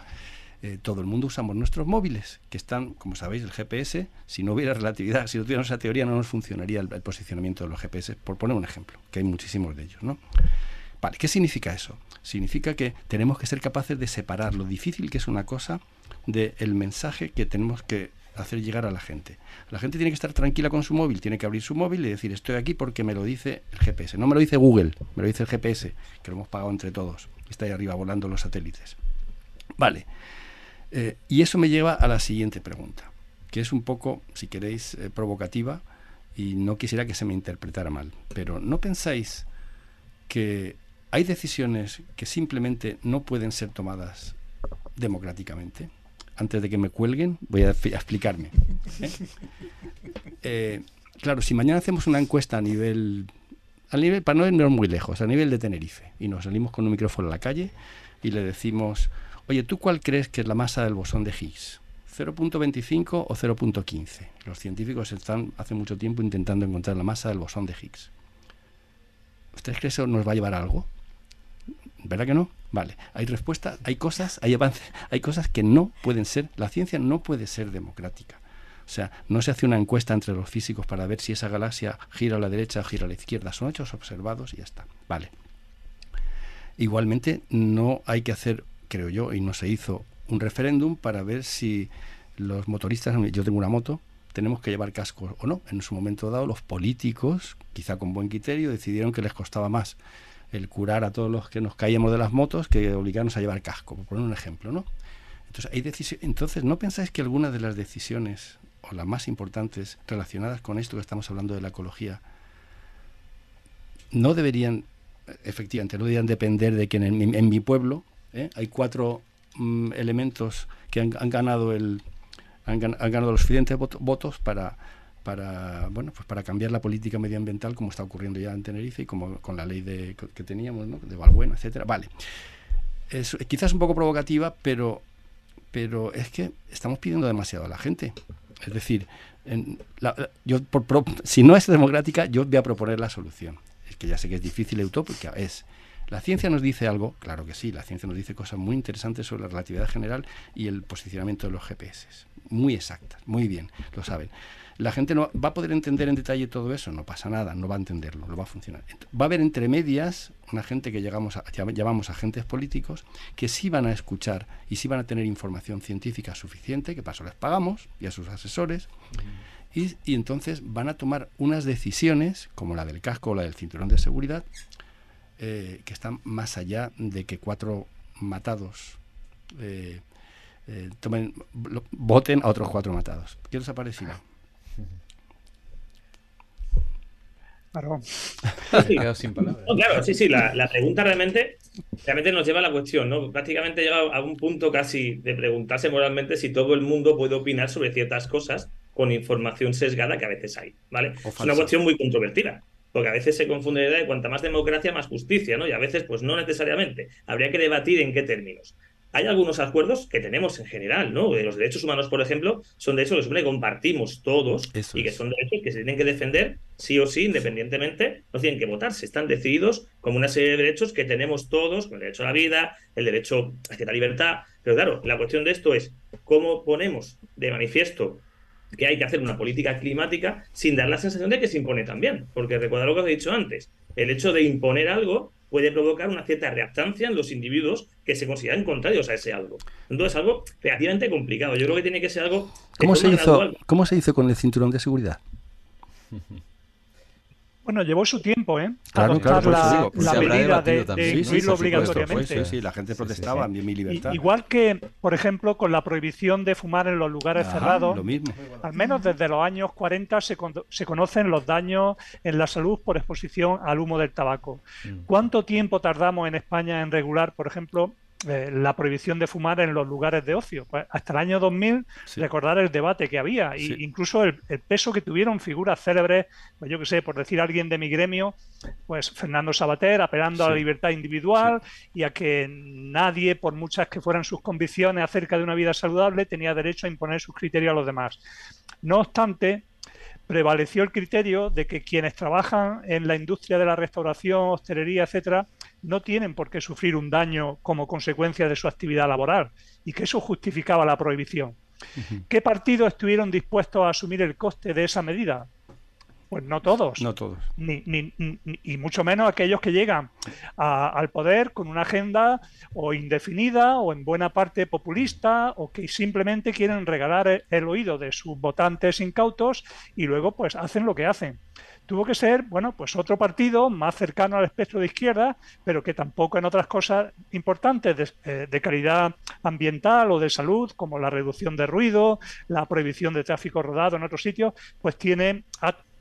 [SPEAKER 7] eh, todo el mundo usamos nuestros móviles, que están, como sabéis, el GPS. Si no hubiera relatividad, si no tuviéramos esa teoría, no nos funcionaría el, el, posicionamiento de los GPS, por poner un ejemplo, que hay muchísimos de ellos, ¿no? Vale, ¿qué significa eso? Significa que tenemos que ser capaces de separar lo difícil que es una cosa del mensaje que tenemos que hacer llegar a la gente. La gente tiene que estar tranquila con su móvil, tiene que abrir su móvil y decir estoy aquí porque me lo dice el GPS. No me lo dice Google, me lo dice el GPS, que lo hemos pagado entre todos. Está ahí arriba volando los satélites. Vale. Eh, y eso me lleva a la siguiente pregunta, que es un poco, si queréis, eh, provocativa y no quisiera que se me interpretara mal. Pero ¿no pensáis que hay decisiones que simplemente no pueden ser tomadas democráticamente. Antes de que me cuelguen, voy a, explicarme. ¿eh? (laughs) Eh, claro, si mañana hacemos una encuesta a nivel, a nivel, para no irnos muy lejos, a nivel de Tenerife, y nos salimos con un micrófono a la calle y le decimos, oye, ¿tú cuál crees que es la masa del bosón de Higgs? ¿0.25 o 0.15? Los científicos están hace mucho tiempo intentando encontrar la masa del bosón de Higgs. ¿Ustedes creen que eso nos va a llevar a algo? ¿Verdad que no? Vale. Hay respuestas, hay cosas, hay avances, hay cosas que no pueden ser, la ciencia no puede ser democrática. O sea, no se hace una encuesta entre los físicos para ver si esa galaxia gira a la derecha o gira a la izquierda. Son hechos observados y ya está. Vale. Igualmente, no hay que hacer, creo yo, y no se hizo un referéndum para ver si los motoristas, yo tengo una moto, tenemos que llevar cascos o no. En su momento dado, los políticos, quizá con buen criterio, decidieron que les costaba más el curar a todos los que nos caíamos de las motos que obligarnos a llevar casco, por poner un ejemplo, ¿no? Entonces, hay Entonces, ¿no pensáis que algunas de las decisiones, o las más importantes, relacionadas con esto que estamos hablando de la ecología, no deberían, efectivamente, no deberían depender de que en, mi pueblo ¿eh? hay cuatro mm, elementos que han, ganado el han, ganado los suficientes votos para para bueno pues para cambiar la política medioambiental como está ocurriendo ya en Tenerife y como con la ley de, que teníamos de Valbuena etcétera. Vale. Es quizás un poco provocativa pero pero es que estamos pidiendo demasiado a la gente. Es decir yo por, si no es democrática yo voy a proponer la solución. Es que ya sé que es difícil y utópica es. La ciencia nos dice algo, claro que sí, la ciencia nos dice cosas muy interesantes sobre la relatividad general y el posicionamiento de los GPS. muy exactas, muy bien, lo saben. La gente no va a poder entender en detalle todo eso, no pasa nada, no va a entenderlo, no va a funcionar. Va a haber entre medias una gente que llegamos a, llamamos agentes políticos que sí van a escuchar y sí van a tener información científica suficiente, que paso les pagamos y a sus asesores. Y, y, entonces van a tomar unas decisiones, como la del casco o la del cinturón de seguridad, eh, que están más allá de que cuatro matados eh, eh, tomen, voten a otros cuatro matados. ¿Qué les ha parecido?
[SPEAKER 5] Claro. (laughs) sin palabras. claro, sí, sí, la, la, pregunta realmente, realmente nos lleva a la cuestión, ¿no? Prácticamente llega a un punto casi de preguntarse moralmente si todo el mundo puede opinar sobre ciertas cosas con información sesgada que a veces hay, ¿vale? Es una cuestión muy controvertida porque a veces se confunde la idea de cuanta más democracia, más justicia, ¿no? Y a veces, pues no necesariamente. Habría que debatir en qué términos. Hay algunos acuerdos que tenemos en general, ¿no? Los derechos humanos, por ejemplo, son de derechos que compartimos todos y que son derechos que se tienen que defender sí o sí, independientemente, no tienen que votarse, están decididos como una serie de derechos que tenemos todos, como el derecho a la vida, el derecho a cierta libertad. Pero claro, la cuestión de esto es cómo ponemos de manifiesto que hay que hacer una política climática sin dar la sensación de que se impone también. Porque recuerda lo que os he dicho antes, el hecho de imponer algo puede provocar una cierta reactancia en los individuos que se consideran contrarios a ese algo. Entonces, algo relativamente complicado. Yo creo que tiene que ser algo...
[SPEAKER 7] ¿Cómo se, hizo, ¿Cómo se hizo con el cinturón de seguridad? (laughs)
[SPEAKER 6] Bueno, llevó su tiempo, ¿eh? Claro, claro, la, la medida de, de incluirlo obligatoriamente.
[SPEAKER 7] Sí, sí, la gente protestaba, sí, mi libertad.
[SPEAKER 6] igual que, por ejemplo, con la prohibición de fumar en los lugares cerrados, lo mismo. al menos desde los años 40 se, se, conocen los daños en la salud por exposición al humo del tabaco. Mm. ¿Cuánto tiempo tardamos en España en regular, por ejemplo, eh, la prohibición de fumar en los lugares de ocio. Pues hasta el año 2000, recordar el debate que había, e incluso el, peso que tuvieron figuras célebres, pues yo que sé, por decir alguien de mi gremio, pues Fernando Sabater, apelando a la libertad individual y a que nadie, por muchas que fueran sus convicciones acerca de una vida saludable, tenía derecho a imponer sus criterios a los demás. No obstante, prevaleció el criterio de que quienes trabajan en la industria de la restauración, hostelería, etcétera, no tienen por qué sufrir un daño como consecuencia de su actividad laboral y que eso justificaba la prohibición. ¿Qué partidos estuvieron dispuestos a asumir el coste de esa medida? Pues no todos.
[SPEAKER 7] No todos.
[SPEAKER 6] Ni, ni, y mucho menos aquellos que llegan al poder con una agenda o indefinida o en buena parte populista o que simplemente quieren regalar el oído de sus votantes incautos y luego pues hacen lo que hacen tuvo que ser, bueno, pues otro partido más cercano al espectro de izquierda, pero que tampoco en otras cosas importantes de, eh, de, calidad ambiental o de salud, como la reducción de ruido, la prohibición de tráfico rodado en otros sitios, pues tiene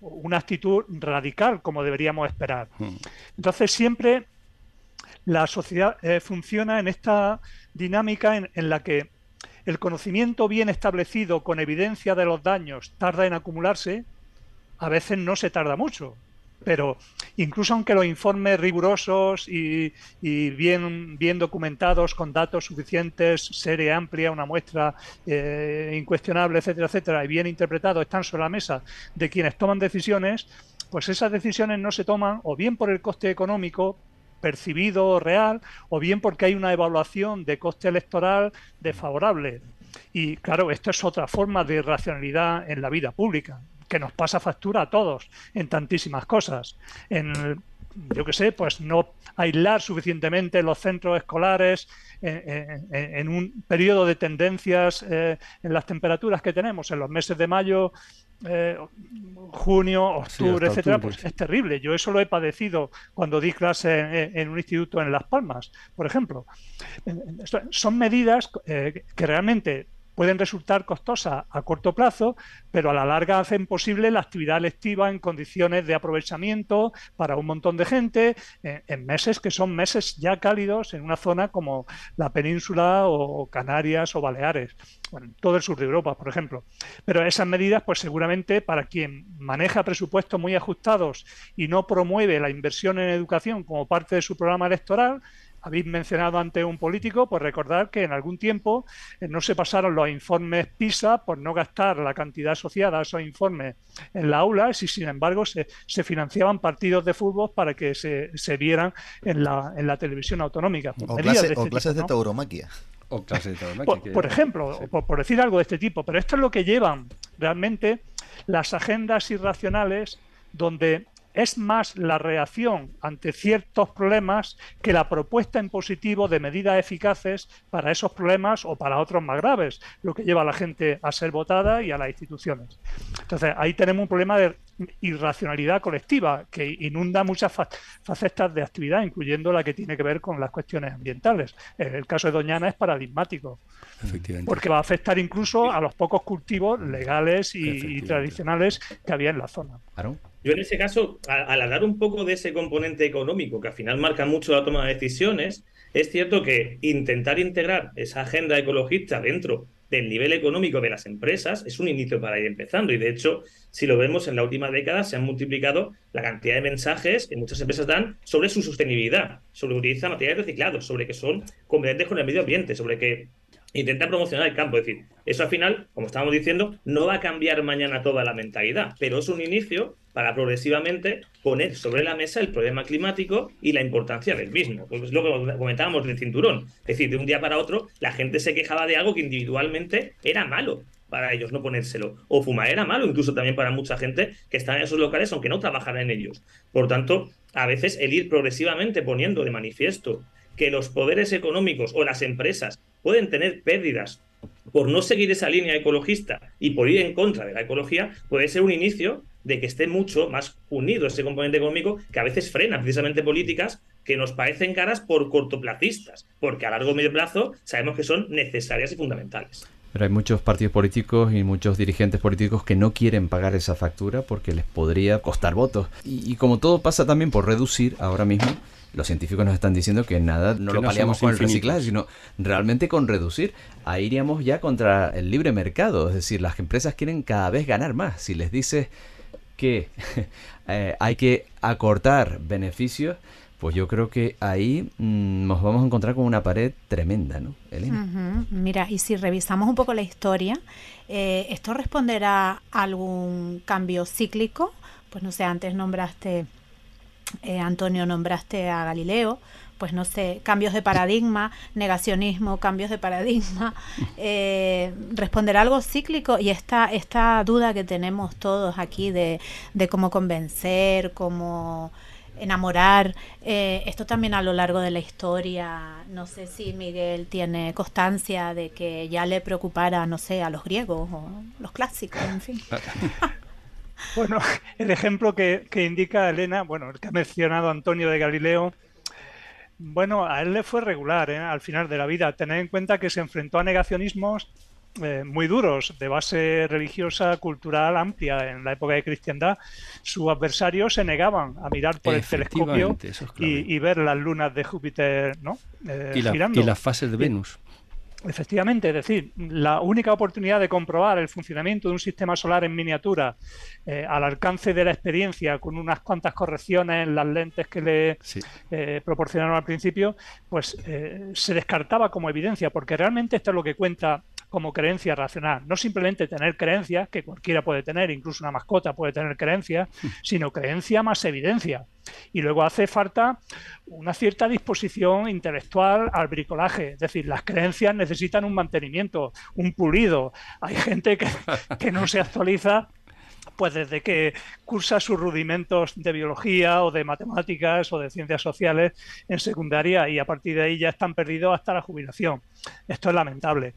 [SPEAKER 6] una actitud radical, como deberíamos esperar. Hmm. Entonces, siempre la sociedad eh, funciona en esta dinámica en, en la que el conocimiento bien establecido con evidencia de los daños tarda en acumularse, a veces no se tarda mucho. Pero incluso aunque los informes rigurosos y, bien, bien documentados, con datos suficientes, serie amplia, una muestra eh, incuestionable, etcétera, etcétera, y bien interpretados, están sobre la mesa de quienes toman decisiones, pues esas decisiones no se toman o bien por el coste económico percibido real o bien porque hay una evaluación de coste electoral desfavorable. Y claro, esto es otra forma de irracionalidad en la vida pública que nos pasa factura a todos en tantísimas cosas. En, yo qué sé, pues no aislar suficientemente los centros escolares en, un periodo de tendencias eh, en las temperaturas que tenemos en los meses de mayo, eh, junio, octubre, etcétera, pues es terrible. Yo eso lo he padecido cuando di clase en, un instituto en Las Palmas, por ejemplo. Son medidas eh, que realmente pueden resultar costosas a corto plazo, pero a la larga hacen posible la actividad lectiva en condiciones de aprovechamiento para un montón de gente en, meses que son meses ya cálidos en una zona como la península o Canarias o Baleares, bueno, todo el sur de Europa, por ejemplo. Pero esas medidas, pues seguramente para quien maneja presupuestos muy ajustados y no promueve la inversión en educación como parte de su programa electoral, habéis mencionado ante un político, pues recordar que en algún tiempo eh, no se pasaron los informes PISA por no gastar la cantidad asociada a esos informes en la aula y sin embargo se, financiaban partidos de fútbol para que se, se vieran en la, en la televisión autonómica.
[SPEAKER 9] O, este clases de tauromaquia.
[SPEAKER 6] O clase de ¿no? por, ejemplo, por, decir algo de este tipo, pero esto es lo que llevan realmente las agendas irracionales donde es más la reacción ante ciertos problemas que la propuesta en positivo de medidas eficaces para esos problemas o para otros más graves, lo que lleva a la gente a ser votada y a las instituciones. Entonces, ahí tenemos un problema de irracionalidad colectiva que inunda muchas facetas de actividad, incluyendo la que tiene que ver con las cuestiones ambientales. El caso de Doñana es paradigmático, porque va a afectar incluso a los pocos cultivos legales y, tradicionales que había en la zona.
[SPEAKER 5] Yo en ese caso, al hablar un poco de ese componente económico que al final marca mucho la toma de decisiones, es cierto que intentar integrar esa agenda ecologista dentro del nivel económico de las empresas es un inicio para ir empezando. Y de hecho, si lo vemos en la última década, se han multiplicado la cantidad de mensajes que muchas empresas dan sobre su sostenibilidad, sobre que utilizan materiales reciclados, sobre que son competentes con el medio ambiente, sobre que intenta promocionar el campo. Es decir, eso al final, como estábamos diciendo, no va a cambiar mañana toda la mentalidad, pero es un inicio para progresivamente poner sobre la mesa el problema climático y la importancia del mismo. Pues es lo que comentábamos del cinturón. Es decir, de un día para otro, la gente se quejaba de algo que individualmente era malo para ellos no ponérselo. O fumar era malo incluso también para mucha gente que está en esos locales aunque no trabajara en ellos. Por tanto, a veces el ir progresivamente poniendo de manifiesto que los poderes económicos o las empresas pueden tener pérdidas por no seguir esa línea ecologista y por ir en contra de la ecología, puede ser un inicio de que esté mucho más unido ese componente económico que a veces frena precisamente políticas que nos parecen caras por cortoplacistas, porque a largo o medio plazo sabemos que son necesarias y fundamentales.
[SPEAKER 1] Pero hay muchos partidos políticos y muchos dirigentes políticos que no quieren pagar esa factura porque les podría costar votos. Y, y como todo pasa también por reducir ahora mismo, los científicos nos están diciendo que nada no lo paliamos con el reciclaje, sino realmente con reducir. Ahí iríamos ya contra el libre mercado, es decir, las empresas quieren cada vez ganar más. Si les dices que (laughs) eh, hay que acortar beneficios, pues yo creo que ahí mm, nos vamos a encontrar con una pared tremenda, ¿no,
[SPEAKER 8] Elena? Mira, y si revisamos un poco la historia, eh, ¿esto responderá a algún cambio cíclico? Pues no sé, antes nombraste eh, Antonio, nombraste a Galileo, pues no sé, cambios de paradigma, negacionismo, cambios de paradigma, (laughs) eh, responder algo cíclico y esta, esta duda que tenemos todos aquí de, cómo convencer, cómo enamorar, eh, esto también a lo largo de la historia, no sé si Miguel tiene constancia de que ya le preocupara, no sé, a los griegos o los clásicos, en fin. (laughs)
[SPEAKER 6] Bueno, (laughs) el ejemplo que, indica Elena, bueno, el que ha mencionado Antonio de Galileo, bueno, a él le fue regular ¿eh? al final de la vida. Tener en cuenta que se enfrentó a negacionismos eh, muy duros, de base religiosa, cultural amplia. En la época de cristiandad, sus adversarios se negaban a mirar por el telescopio y, ver las lunas de Júpiter ¿no?
[SPEAKER 7] Eh, y, y, las fases de Venus.
[SPEAKER 6] Efectivamente, es decir, la única oportunidad de comprobar el funcionamiento de un sistema solar en miniatura eh, al alcance de la experiencia con unas cuantas correcciones en las lentes que le eh, proporcionaron al principio, pues eh, se descartaba como evidencia, porque realmente esto es lo que cuenta como creencia racional. No simplemente tener creencias, que cualquiera puede tener, incluso una mascota puede tener creencias, (laughs) sino creencia más evidencia. Y luego hace falta una cierta disposición intelectual al bricolaje. Es decir, las creencias necesitan un mantenimiento, un pulido. Hay gente que, (laughs) que no se actualiza pues desde que cursa sus rudimentos de biología o de matemáticas o de ciencias sociales en secundaria y a partir de ahí ya están perdidos hasta la jubilación. Esto es lamentable.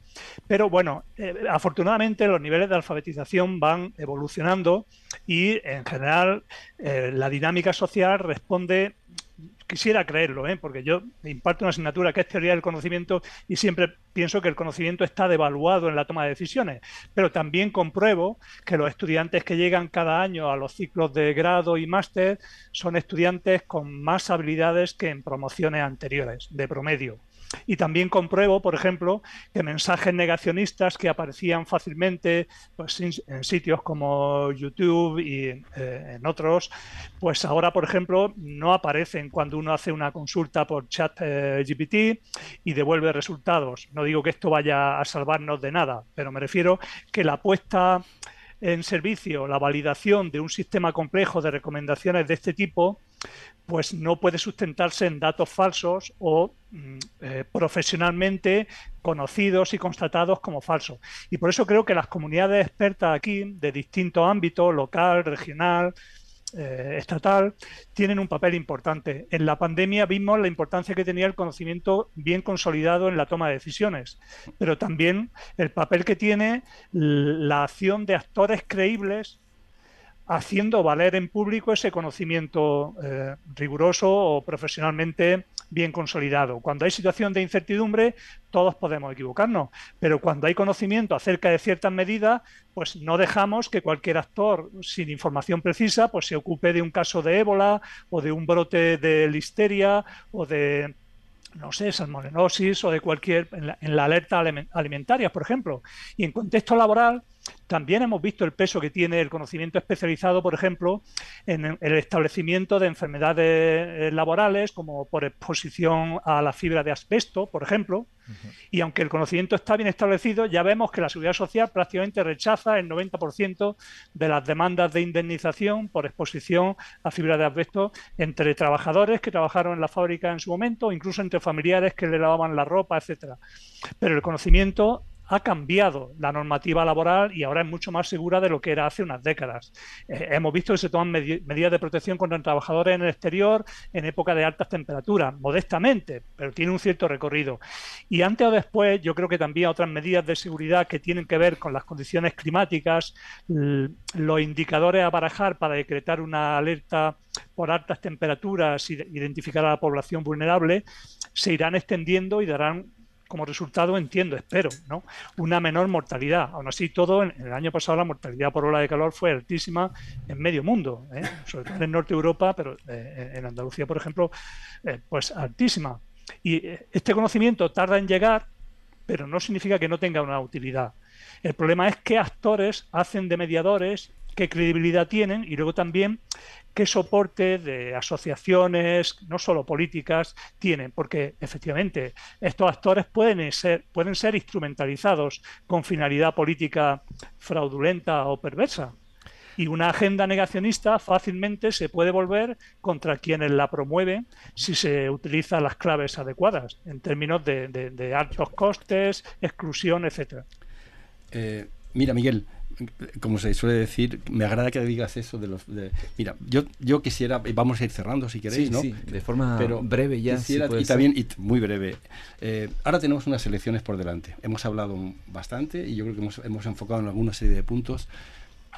[SPEAKER 6] Pero bueno, eh, afortunadamente los niveles de alfabetización van evolucionando y en general eh, la dinámica social responde quisiera creerlo, ¿eh? porque yo imparto una asignatura que es teoría del conocimiento y siempre pienso que el conocimiento está devaluado en la toma de decisiones, pero también compruebo que los estudiantes que llegan cada año a los ciclos de grado y máster son estudiantes con más habilidades que en promociones anteriores, de promedio. Y también compruebo, por ejemplo, que mensajes negacionistas que aparecían fácilmente pues, en sitios como YouTube y eh, en otros, pues ahora, por ejemplo, no aparecen cuando uno hace una consulta por chat eh, GPT y devuelve resultados. No digo que esto vaya a salvarnos de nada, pero me refiero que la apuesta en servicio, la validación de un sistema complejo de recomendaciones de este tipo, pues no puede sustentarse en datos falsos o mm, eh, profesionalmente conocidos y constatados como falsos. Y por eso creo que las comunidades expertas aquí, de distintos ámbitos, local, regional, eh, estatal, tienen un papel importante. En la pandemia vimos la importancia que tenía el conocimiento bien consolidado en la toma de decisiones, pero también el papel que tiene la acción de actores creíbles haciendo valer en público ese conocimiento eh, riguroso o profesionalmente bien consolidado. Cuando hay situación de incertidumbre, todos podemos equivocarnos, pero cuando hay conocimiento acerca de ciertas medidas, pues no dejamos que cualquier actor sin información precisa pues se ocupe de un caso de ébola o de un brote de listeria o de no sé, salmonellosis o de cualquier, en la, alerta alimentaria, por ejemplo. Y en contexto laboral, también hemos visto el peso que tiene el conocimiento especializado, por ejemplo, en el establecimiento de enfermedades eh, laborales, como por exposición a la fibra de asbesto, por ejemplo. Y aunque el conocimiento está bien establecido, ya vemos que la Seguridad Social prácticamente rechaza el 90% de las demandas de indemnización por exposición a fibra de asbesto entre trabajadores que trabajaron en la fábrica en su momento, incluso entre familiares que le lavaban la ropa, etcétera. Pero el conocimiento ha cambiado la normativa laboral y ahora es mucho más segura de lo que era hace unas décadas. Eh, hemos visto que se toman medidas de protección contra trabajadores en el exterior en época de altas temperaturas, modestamente, pero tiene un cierto recorrido. Y antes o después, yo creo que también otras medidas de seguridad que tienen que ver con las condiciones climáticas, los indicadores a barajar para decretar una alerta por altas temperaturas y identificar a la población vulnerable, se irán extendiendo y darán como resultado, entiendo, espero, ¿no? una menor mortalidad. Aún así, todo, en, el año pasado la mortalidad por ola de calor fue altísima en medio mundo, ¿eh? sobre todo en norte de Europa, pero eh, en Andalucía, por ejemplo, eh, pues altísima. Y este conocimiento tarda en llegar, pero no significa que no tenga una utilidad. El problema es qué actores hacen de mediadores, qué credibilidad tienen y luego también qué soporte de asociaciones, no solo políticas, tienen, porque efectivamente estos actores pueden ser, pueden ser instrumentalizados con finalidad política fraudulenta o perversa. Y una agenda negacionista fácilmente se puede volver contra quienes la promueven si se utilizan las claves adecuadas, en términos de, altos costes, exclusión, etc.
[SPEAKER 7] Eh, mira, Miguel, como se suele decir, me agrada que digas eso de los... mira, yo, yo quisiera, vamos a ir cerrando si queréis, ¿no?
[SPEAKER 1] Sí, de forma Pero breve ya.
[SPEAKER 7] y también, y muy breve. Eh, ahora tenemos unas elecciones por delante. Hemos hablado bastante y yo creo que hemos, hemos enfocado en alguna serie de puntos,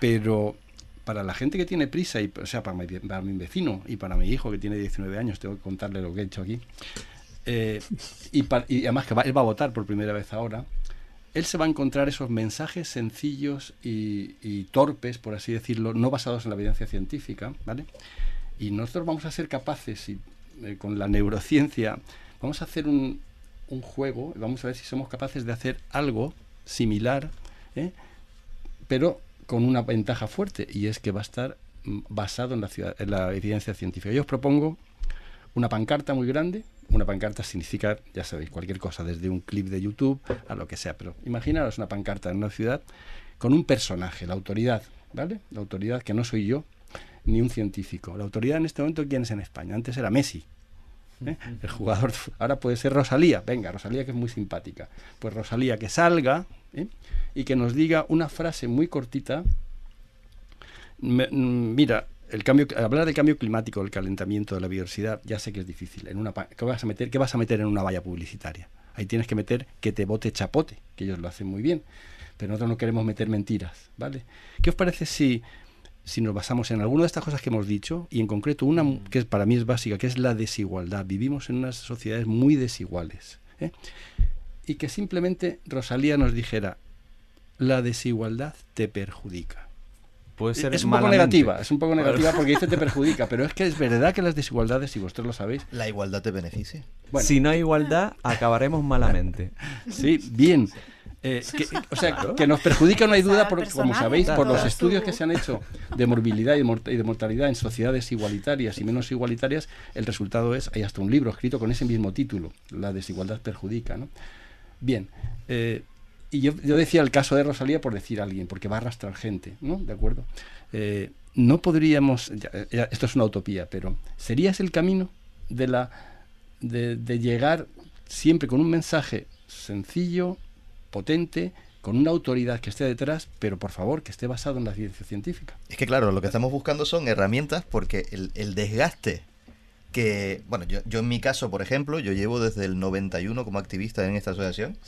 [SPEAKER 7] pero para la gente que tiene prisa, y, o sea, para mi, para mi vecino y para mi hijo que tiene 19 años, tengo que contarle lo que he hecho aquí, eh, y, y, además que él va a votar por primera vez ahora, él se va a encontrar esos mensajes sencillos y, torpes, por así decirlo, no basados en la evidencia científica, ¿vale? Y nosotros vamos a ser capaces, y, eh, con la neurociencia, vamos a hacer un, un juego, vamos a ver si somos capaces de hacer algo similar, ¿eh? pero con una ventaja fuerte, y es que va a estar mm, basado en la, en la evidencia científica. Yo os propongo una pancarta muy grande, una pancarta significa, ya sabéis, cualquier cosa, desde un clip de YouTube a lo que sea. Pero imaginaros una pancarta en una ciudad con un personaje, la autoridad, ¿vale? La autoridad que no soy yo, ni un científico. La autoridad en este momento, ¿quién es en España? Antes era Messi. ¿eh? El jugador, ahora puede ser Rosalía. Venga, Rosalía que es muy simpática. Pues Rosalía que salga ¿eh? y que nos diga una frase muy cortita. Mm, mira, el cambio, hablar del cambio climático, del calentamiento, de la biodiversidad, ya sé que es difícil. En una, ¿qué, vas a meter, ¿Qué vas a meter en una valla publicitaria? Ahí tienes que meter que te bote chapote, que ellos lo hacen muy bien. Pero nosotros no queremos meter mentiras, ¿vale? ¿Qué os parece si, si nos basamos en alguna de estas cosas que hemos dicho y en concreto una que para mí es básica, que es la desigualdad? Vivimos en unas sociedades muy desiguales. ¿eh? Y que simplemente Rosalía nos dijera, la desigualdad te perjudica
[SPEAKER 1] es
[SPEAKER 7] un poco negativa, es un poco negativa porque dice te (laughs) perjudica, pero es que es verdad que las desigualdades, si vosotros lo sabéis,
[SPEAKER 9] la igualdad te beneficia.
[SPEAKER 1] si no hay igualdad, acabaremos malamente. (laughs)
[SPEAKER 7] Sí, bien. Eh, que, (laughs) o sea, que nos perjudica, no hay duda, porque como sabéis, por los estudios que se han hecho de morbilidad y de mortalidad en sociedades igualitarias y menos igualitarias, el resultado es, hay hasta un libro escrito con ese mismo título, La desigualdad perjudica. ¿no? Bien, eh, y yo, decía el caso de Rosalía por decir a alguien, porque va a arrastrar gente, ¿no? ¿De acuerdo? Eh, no podríamos, esto es una utopía, pero ¿sería ese el camino de, la, de, de llegar siempre con un mensaje sencillo, potente, con una autoridad que esté detrás, pero por favor que esté basado en la ciencia científica.
[SPEAKER 9] Es que claro, lo que estamos buscando son herramientas porque el, el desgaste que, bueno, yo, yo, en mi caso, por ejemplo, yo llevo desde el 91 como activista en esta asociación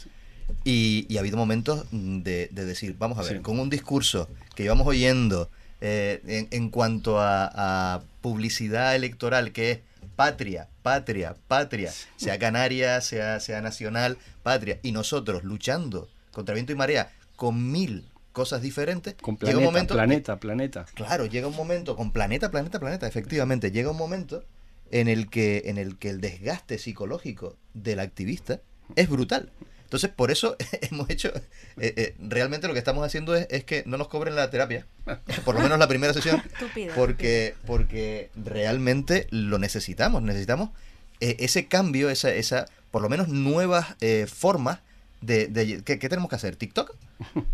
[SPEAKER 9] y, y, ha habido momentos de, de decir, vamos a ver, con un discurso que íbamos oyendo eh, en, en, cuanto a, a, publicidad electoral que es patria, patria, patria, sea canaria, sea, sea nacional, patria, y nosotros luchando contra viento y marea con mil cosas diferentes.
[SPEAKER 7] Con planeta, llega un momento, planeta, planeta.
[SPEAKER 9] Claro, llega un momento, con planeta, planeta, planeta, efectivamente, llega un momento en el que, en el, que el desgaste psicológico del activista es brutal. Entonces, por eso (laughs) hemos hecho, eh, eh, realmente lo que estamos haciendo es, es, que no nos cobren la terapia, (laughs) por lo menos la primera sesión, (laughs) porque, porque realmente lo necesitamos, necesitamos eh, ese cambio, esa, esa, por lo menos nuevas eh, formas de, de ¿qué, ¿qué, tenemos que hacer? ¿TikTok?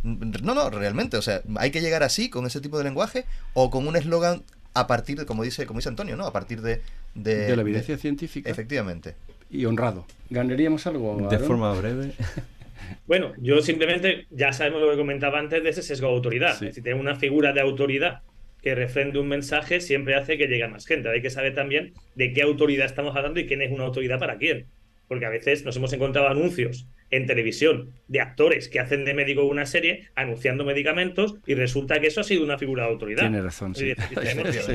[SPEAKER 9] No, no, realmente, o sea, hay que llegar así, con ese tipo de lenguaje, o con un eslogan a partir de, como dice, como dice Antonio, ¿no? A partir de...
[SPEAKER 7] De, de la evidencia de, científica.
[SPEAKER 9] Efectivamente.
[SPEAKER 7] Y honrado. ¿Ganaríamos algo?
[SPEAKER 1] De forma breve. (laughs)
[SPEAKER 5] Bueno, yo simplemente, ya sabemos lo que comentaba antes de ese sesgo de autoridad. Sí. Si tenemos una figura de autoridad que refrende un mensaje, siempre hace que llegue a más gente. Hay que saber también de qué autoridad estamos hablando y quién es una autoridad para quién. Porque a veces nos hemos encontrado anuncios en televisión de actores que hacen de médico una serie anunciando medicamentos y resulta que eso ha sido una figura de autoridad.
[SPEAKER 7] Tiene razón, (laughs) sí.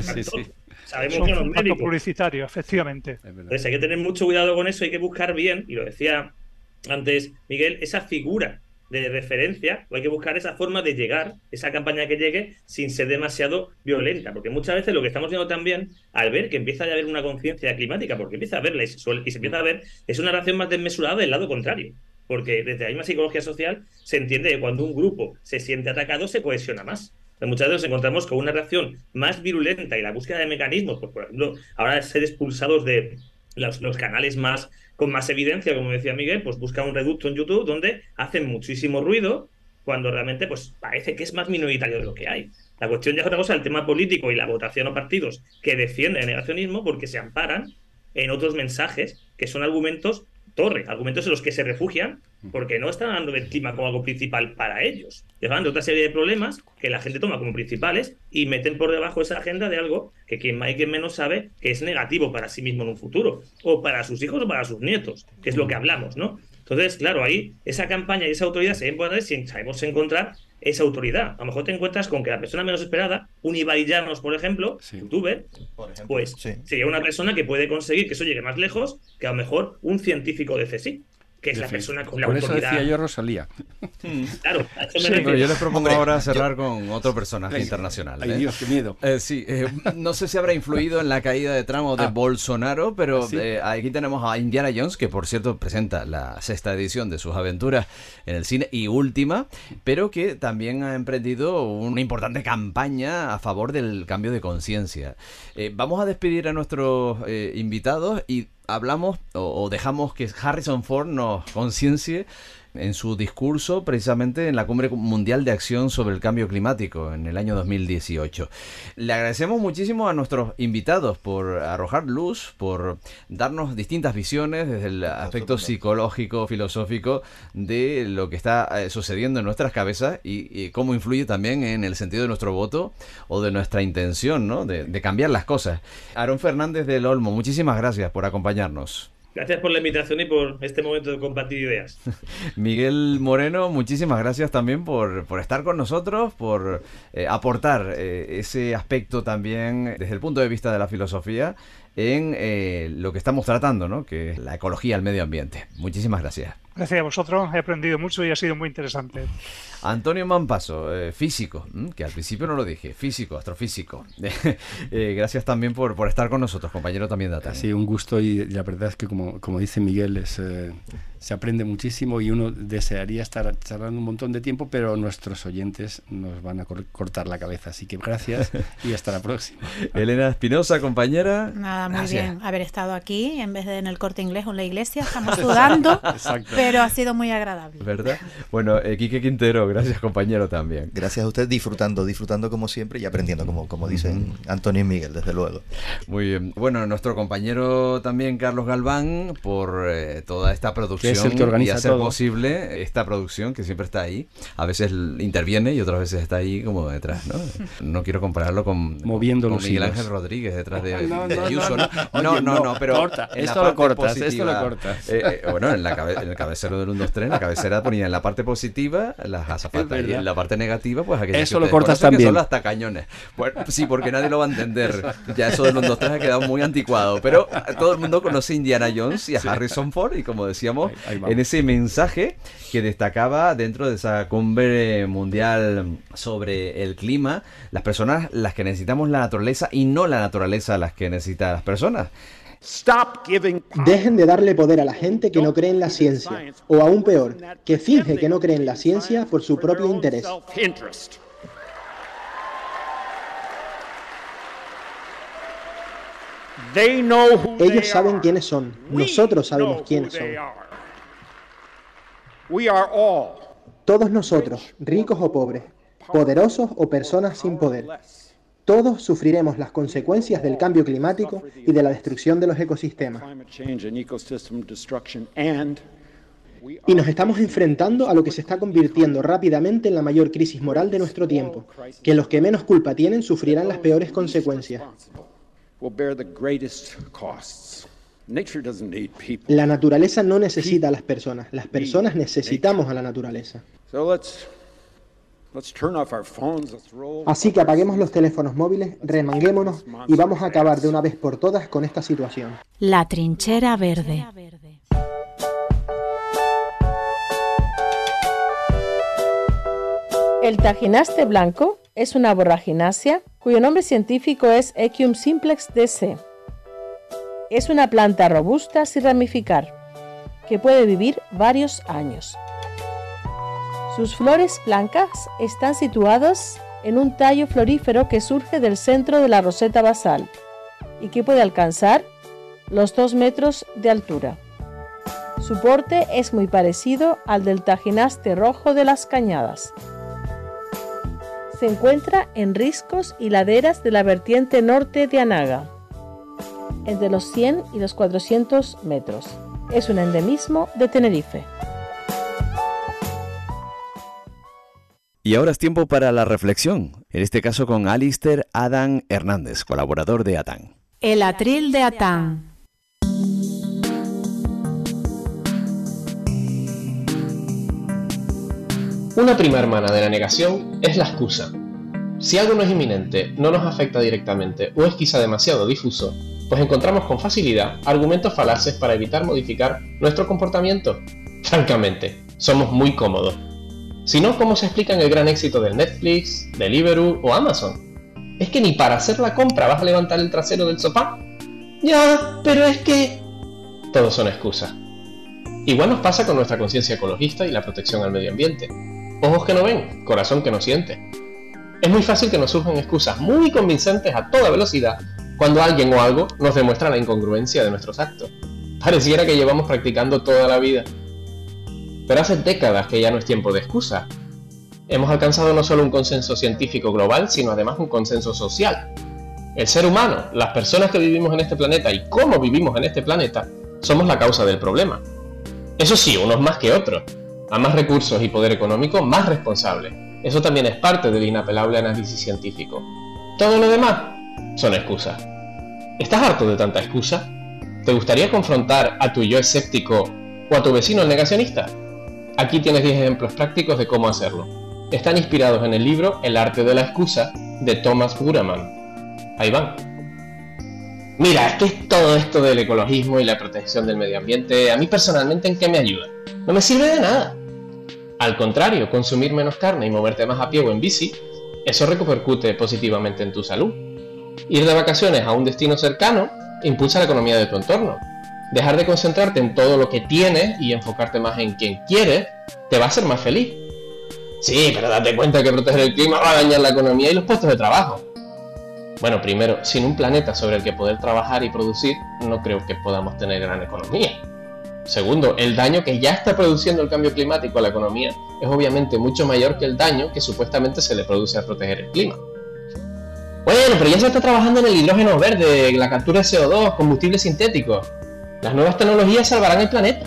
[SPEAKER 5] sí, sí Sabemos
[SPEAKER 6] Son
[SPEAKER 5] que los médicos.
[SPEAKER 6] publicitarios, efectivamente.
[SPEAKER 5] Entonces hay que tener mucho cuidado con eso, hay que buscar bien, y lo decía antes Miguel, esa figura de referencia, o hay que buscar esa forma de llegar, esa campaña que llegue sin ser demasiado violenta, porque muchas veces lo que estamos viendo también, al ver que empieza a haber una conciencia climática, porque empieza a verla y se, suele, y se empieza a ver, es una reacción más desmesurada del lado contrario. Porque desde la misma psicología social se entiende que cuando un grupo se siente atacado se cohesiona más. Muchas veces nos encontramos con una reacción más virulenta y la búsqueda de mecanismos, pues por ejemplo, ahora ser expulsados de los, los canales más con más evidencia, como decía Miguel, pues busca un reducto en YouTube donde hacen muchísimo ruido cuando realmente pues parece que es más minoritario de lo que hay. La cuestión ya es otra cosa, el tema político y la votación a partidos que defienden el negacionismo porque se amparan en otros mensajes que son argumentos torre, argumentos en los que se refugian porque no están hablando del clima como algo principal para ellos. Están de otra serie de problemas que la gente toma como principales y meten por debajo esa agenda de algo que quien más y quien menos sabe que es negativo para sí mismo en un futuro, o para sus hijos o para sus nietos, que es lo que hablamos, ¿no? Entonces, claro, ahí esa campaña y esa autoridad se poder si sabemos encontrar esa autoridad. A lo mejor te encuentras con que la persona menos esperada, un Ibai Llanos, por ejemplo, sí. youtuber, por ejemplo, pues sí. sería una persona que puede conseguir que eso llegue más lejos que a lo mejor un científico de CSIC que es la persona con la
[SPEAKER 7] Por
[SPEAKER 5] autoridad.
[SPEAKER 7] eso decía yo Rosalía.
[SPEAKER 5] Claro,
[SPEAKER 1] sí, pero yo les propongo Hombre, ahora cerrar yo... con otro personaje Ay, internacional.
[SPEAKER 7] Ay,
[SPEAKER 1] ¿eh?
[SPEAKER 7] Dios, qué miedo.
[SPEAKER 1] Eh, sí, eh, no sé si habrá influido en la caída de tramo de ah. Bolsonaro, pero ¿Sí? Eh, aquí tenemos a Indiana Jones, que por cierto presenta la sexta edición de sus aventuras en el cine y última, pero que también ha emprendido una importante campaña a favor del cambio de conciencia. Eh, vamos a despedir a nuestros invitados y hablamos o, dejamos que Harrison Ford nos conciencie en su discurso precisamente en la Cumbre Mundial de Acción sobre el Cambio Climático en el año 2018. Le agradecemos muchísimo a nuestros invitados por arrojar luz, por darnos distintas visiones desde el aspecto psicológico, filosófico de lo que está eh, sucediendo en nuestras cabezas y, y, cómo influye también en el sentido de nuestro voto o de nuestra intención ¿no? de, de cambiar las cosas. Aaron Fernández del Olmo, muchísimas gracias por acompañarnos.
[SPEAKER 5] Gracias por la invitación y por este momento de compartir ideas. (laughs)
[SPEAKER 1] Miguel Moreno, muchísimas gracias también por, por estar con nosotros, por eh, aportar eh, ese aspecto también desde el punto de vista de la filosofía en eh, lo que estamos tratando, ¿no? que es la ecología, el medio ambiente. Muchísimas gracias.
[SPEAKER 6] Gracias a vosotros, he aprendido mucho y ha sido muy interesante.
[SPEAKER 1] Antonio Mampaso, eh, físico, que al principio no lo dije, físico, astrofísico. (laughs) Eh, gracias también por, por, estar con nosotros, compañero también de ATAN.
[SPEAKER 7] Sí, un gusto y la verdad es que como, como dice Miguel, es, eh, se aprende muchísimo y uno desearía estar charlando un montón de tiempo, pero nuestros oyentes nos van a cortar la cabeza. Así que gracias y hasta la próxima. (laughs)
[SPEAKER 1] Elena Espinosa, compañera.
[SPEAKER 8] Nada, muy bien haber estado aquí en vez de en el corte inglés o en la iglesia. Estamos sudando, (laughs) pero ha sido muy agradable.
[SPEAKER 1] ¿Verdad? Bueno, eh, Quique Quintero, gracias compañero también.
[SPEAKER 9] Gracias a usted, disfrutando, disfrutando como siempre y aprendiendo como, como dicen Antonio y Miguel, desde luego.
[SPEAKER 1] Muy bien. Bueno, nuestro compañero también Carlos Galván por eh, toda esta producción
[SPEAKER 7] es el que organiza
[SPEAKER 1] y hacer posible esta producción que siempre está ahí. A veces interviene y otras veces está ahí como detrás, ¿no? No quiero compararlo con,
[SPEAKER 7] Moviendo
[SPEAKER 1] Miguel Ángel Rodríguez detrás de, (laughs) Ayuso, ¿no? No, no, no, pero
[SPEAKER 7] corta. esto lo cortas, esto lo cortas.
[SPEAKER 1] Eh, eh, bueno, en, la en el cabecero del 1, 2, 3, en la cabecera ponía en la parte positiva las azafatas y en la parte negativa, pues aquellas
[SPEAKER 7] Eso lo cortas también.
[SPEAKER 1] son hasta cañones. Bueno, sí, porque nadie lo va a entender. Ya eso del 1, 2, 3 ha quedado muy anticuado. Pero todo el mundo conoce a Indiana Jones y a Harrison Ford y como decíamos, en ese mensaje que destacaba dentro de esa cumbre mundial sobre el clima, las personas las que necesitamos la naturaleza y no la naturaleza las que necesitan las personas.
[SPEAKER 10] Dejen de darle poder a la gente que no cree en la ciencia, o aún peor, que finge que no cree en la ciencia por su propio interés. Ellos saben quiénes son, nosotros sabemos quiénes son. Todos nosotros, ricos o pobres, poderosos o personas sin poder, todos sufriremos las consecuencias del cambio climático y de la destrucción de los ecosistemas. Y nos estamos enfrentando a lo que se está convirtiendo rápidamente en la mayor crisis moral de nuestro tiempo, que los que menos culpa tienen sufrirán las peores consecuencias. La naturaleza no necesita a las personas, las personas necesitamos a la naturaleza. Así que apaguemos los teléfonos móviles, remanguémonos y vamos a acabar de una vez por todas con esta situación.
[SPEAKER 2] La trinchera verde.
[SPEAKER 11] El tajinaste blanco es una borraginácea cuyo nombre científico es Equium simplex DC. Es una planta robusta sin ramificar, que puede vivir varios años. Sus flores blancas están situadas en un tallo florífero que surge del centro de la roseta basal y que puede alcanzar los 2 metros de altura. Su porte es muy parecido al del tajinaste rojo de las cañadas se encuentra en riscos y laderas de la vertiente norte de Anaga, entre los 100 y los 400 metros. Es un endemismo de Tenerife.
[SPEAKER 1] Y ahora es tiempo para la reflexión, en este caso con Alister Adán Hernández, colaborador de ATAN.
[SPEAKER 2] El atril de Atán.
[SPEAKER 12] Una prima hermana de la negación es la excusa. Si algo no es inminente, no nos afecta directamente o es quizá demasiado difuso, pues encontramos con facilidad argumentos falaces para evitar modificar nuestro comportamiento. (laughs) Francamente, somos muy cómodos. Si no, ¿cómo se explican el gran éxito del Netflix, Deliveroo o Amazon? ¿Es que ni para hacer la compra vas a levantar el trasero del sofá? Ya, pero es que... Todos son excusas. Igual nos pasa con nuestra conciencia ecologista y la protección al medio ambiente. Ojos que no ven, corazón que no siente. Es muy fácil que nos surjan excusas muy convincentes a toda velocidad cuando alguien o algo nos demuestra la incongruencia de nuestros actos. Pareciera que llevamos practicando toda la vida. Pero hace décadas que ya no es tiempo de excusa. Hemos alcanzado no solo un consenso científico global, sino además un consenso social. El ser humano, las personas que vivimos en este planeta y cómo vivimos en este planeta, somos la causa del problema. Eso sí, unos más que otros, a más recursos y poder económico, más responsable. Eso también es parte del inapelable análisis científico. Todo lo demás son excusas. ¿Estás harto de tanta excusa? ¿Te gustaría confrontar a tu yo escéptico o a tu vecino negacionista? Aquí tienes 10 ejemplos prácticos de cómo hacerlo. Están inspirados en el libro El arte de la excusa de Thomas Buraman. Ahí van. Mira, es que todo esto del ecologismo y la protección del medio ambiente, a mí personalmente, ¿en qué me ayuda? No me sirve de nada. Al contrario, consumir menos carne y moverte más a pie o en bici, eso repercute positivamente en tu salud. Ir de vacaciones a un destino cercano impulsa la economía de tu entorno. Dejar de concentrarte en todo lo que tienes y enfocarte más en quien quieres te va a hacer más feliz. Sí, pero date cuenta que proteger el clima va a dañar la economía y los puestos de trabajo. Bueno, primero, sin un planeta sobre el que poder trabajar y producir, no creo que podamos tener gran economía. Segundo, el daño que ya está produciendo el cambio climático a la economía es obviamente mucho mayor que el daño que supuestamente se le produce a proteger el clima. Bueno, pero ya se está trabajando en el hidrógeno verde, la captura de CO2, combustibles sintéticos. Las nuevas tecnologías salvarán el planeta.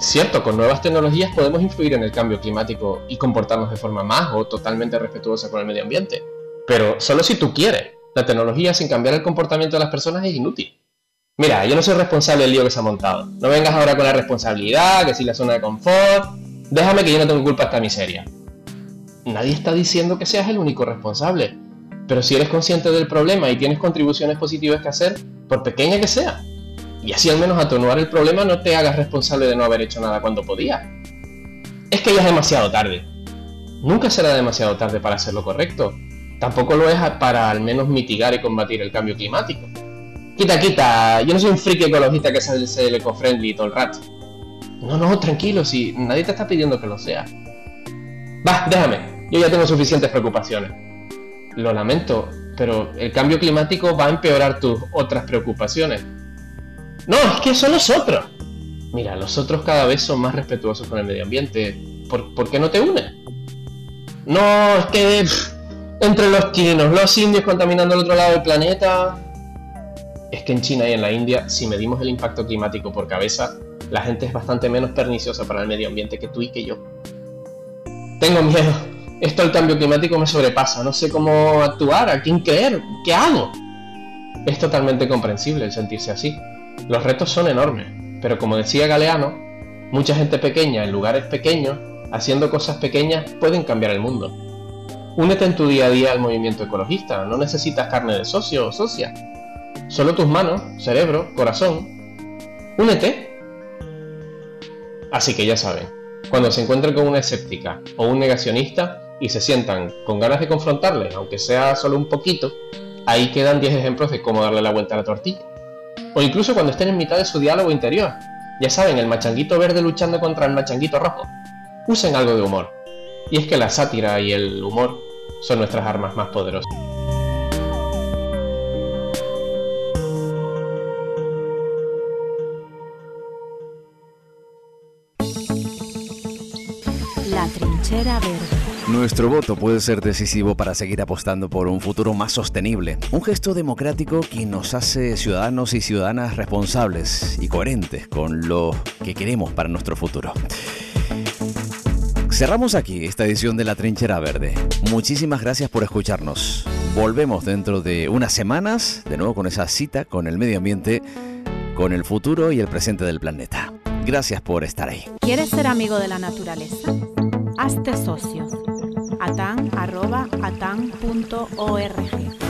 [SPEAKER 12] Cierto, con nuevas tecnologías podemos influir en el cambio climático y comportarnos de forma más o totalmente respetuosa con el medio ambiente. Pero solo si tú quieres. La tecnología sin cambiar el comportamiento de las personas es inútil. Mira, yo no soy responsable del lío que se ha montado. No vengas ahora con la responsabilidad, que si la zona de confort. Déjame que yo no tengo culpa de esta miseria. Nadie está diciendo que seas el único responsable. Pero si eres consciente del problema y tienes contribuciones positivas que hacer, por pequeña que sea, y así al menos atenuar el problema, no te hagas responsable de no haber hecho nada cuando podía. Es que ya es demasiado tarde. Nunca será demasiado tarde para hacer lo correcto. Tampoco lo es para al menos mitigar y combatir el cambio climático. Quita, quita, yo no soy un friki ecologista que sale el eco-friendly todo el rato. No, no, tranquilo, si nadie te está pidiendo que lo sea. Va, déjame, yo ya tengo suficientes preocupaciones. Lo lamento, pero el cambio climático va a empeorar tus otras preocupaciones. No, es que son los otros. Mira, los otros cada vez son más respetuosos con el medio ambiente. ¿Por, qué no te unes? No, es que entre los chinos, los indios contaminando el otro lado del planeta, es que en China y en la India, si medimos el impacto climático por cabeza, la gente es bastante menos perniciosa para el medio ambiente que tú y que yo. Tengo miedo. Esto del cambio climático me sobrepasa. No sé cómo actuar, a quién creer, qué hago. Es totalmente comprensible el sentirse así. Los retos son enormes, pero como decía Galeano, mucha gente pequeña en lugares pequeños, haciendo cosas pequeñas, pueden cambiar el mundo. Únete en tu día a día al movimiento ecologista, no necesitas carne de socio o socia. Solo tus manos, cerebro, corazón. Únete. Así que ya saben, cuando se encuentren con una escéptica o un negacionista y se sientan con ganas de confrontarle, aunque sea solo un poquito, ahí quedan 10 ejemplos de cómo darle la vuelta a la tortilla. O incluso cuando estén en mitad de su diálogo interior. Ya saben, el machanguito verde luchando contra el machanguito rojo. Usen algo de humor. Y es que la sátira y el humor son nuestras armas más poderosas.
[SPEAKER 1] Nuestro voto puede ser decisivo para seguir apostando por un futuro más sostenible, un gesto democrático que nos hace ciudadanos y ciudadanas responsables y coherentes con lo que queremos para nuestro futuro. Cerramos aquí esta edición de La Trinchera Verde. Muchísimas gracias por escucharnos. Volvemos dentro de unas semanas, de nuevo con esa cita con el medio ambiente, con el futuro y el presente del planeta. Gracias por estar ahí.
[SPEAKER 8] ¿Quieres ser amigo de la naturaleza? Hazte socio. atan.atan.org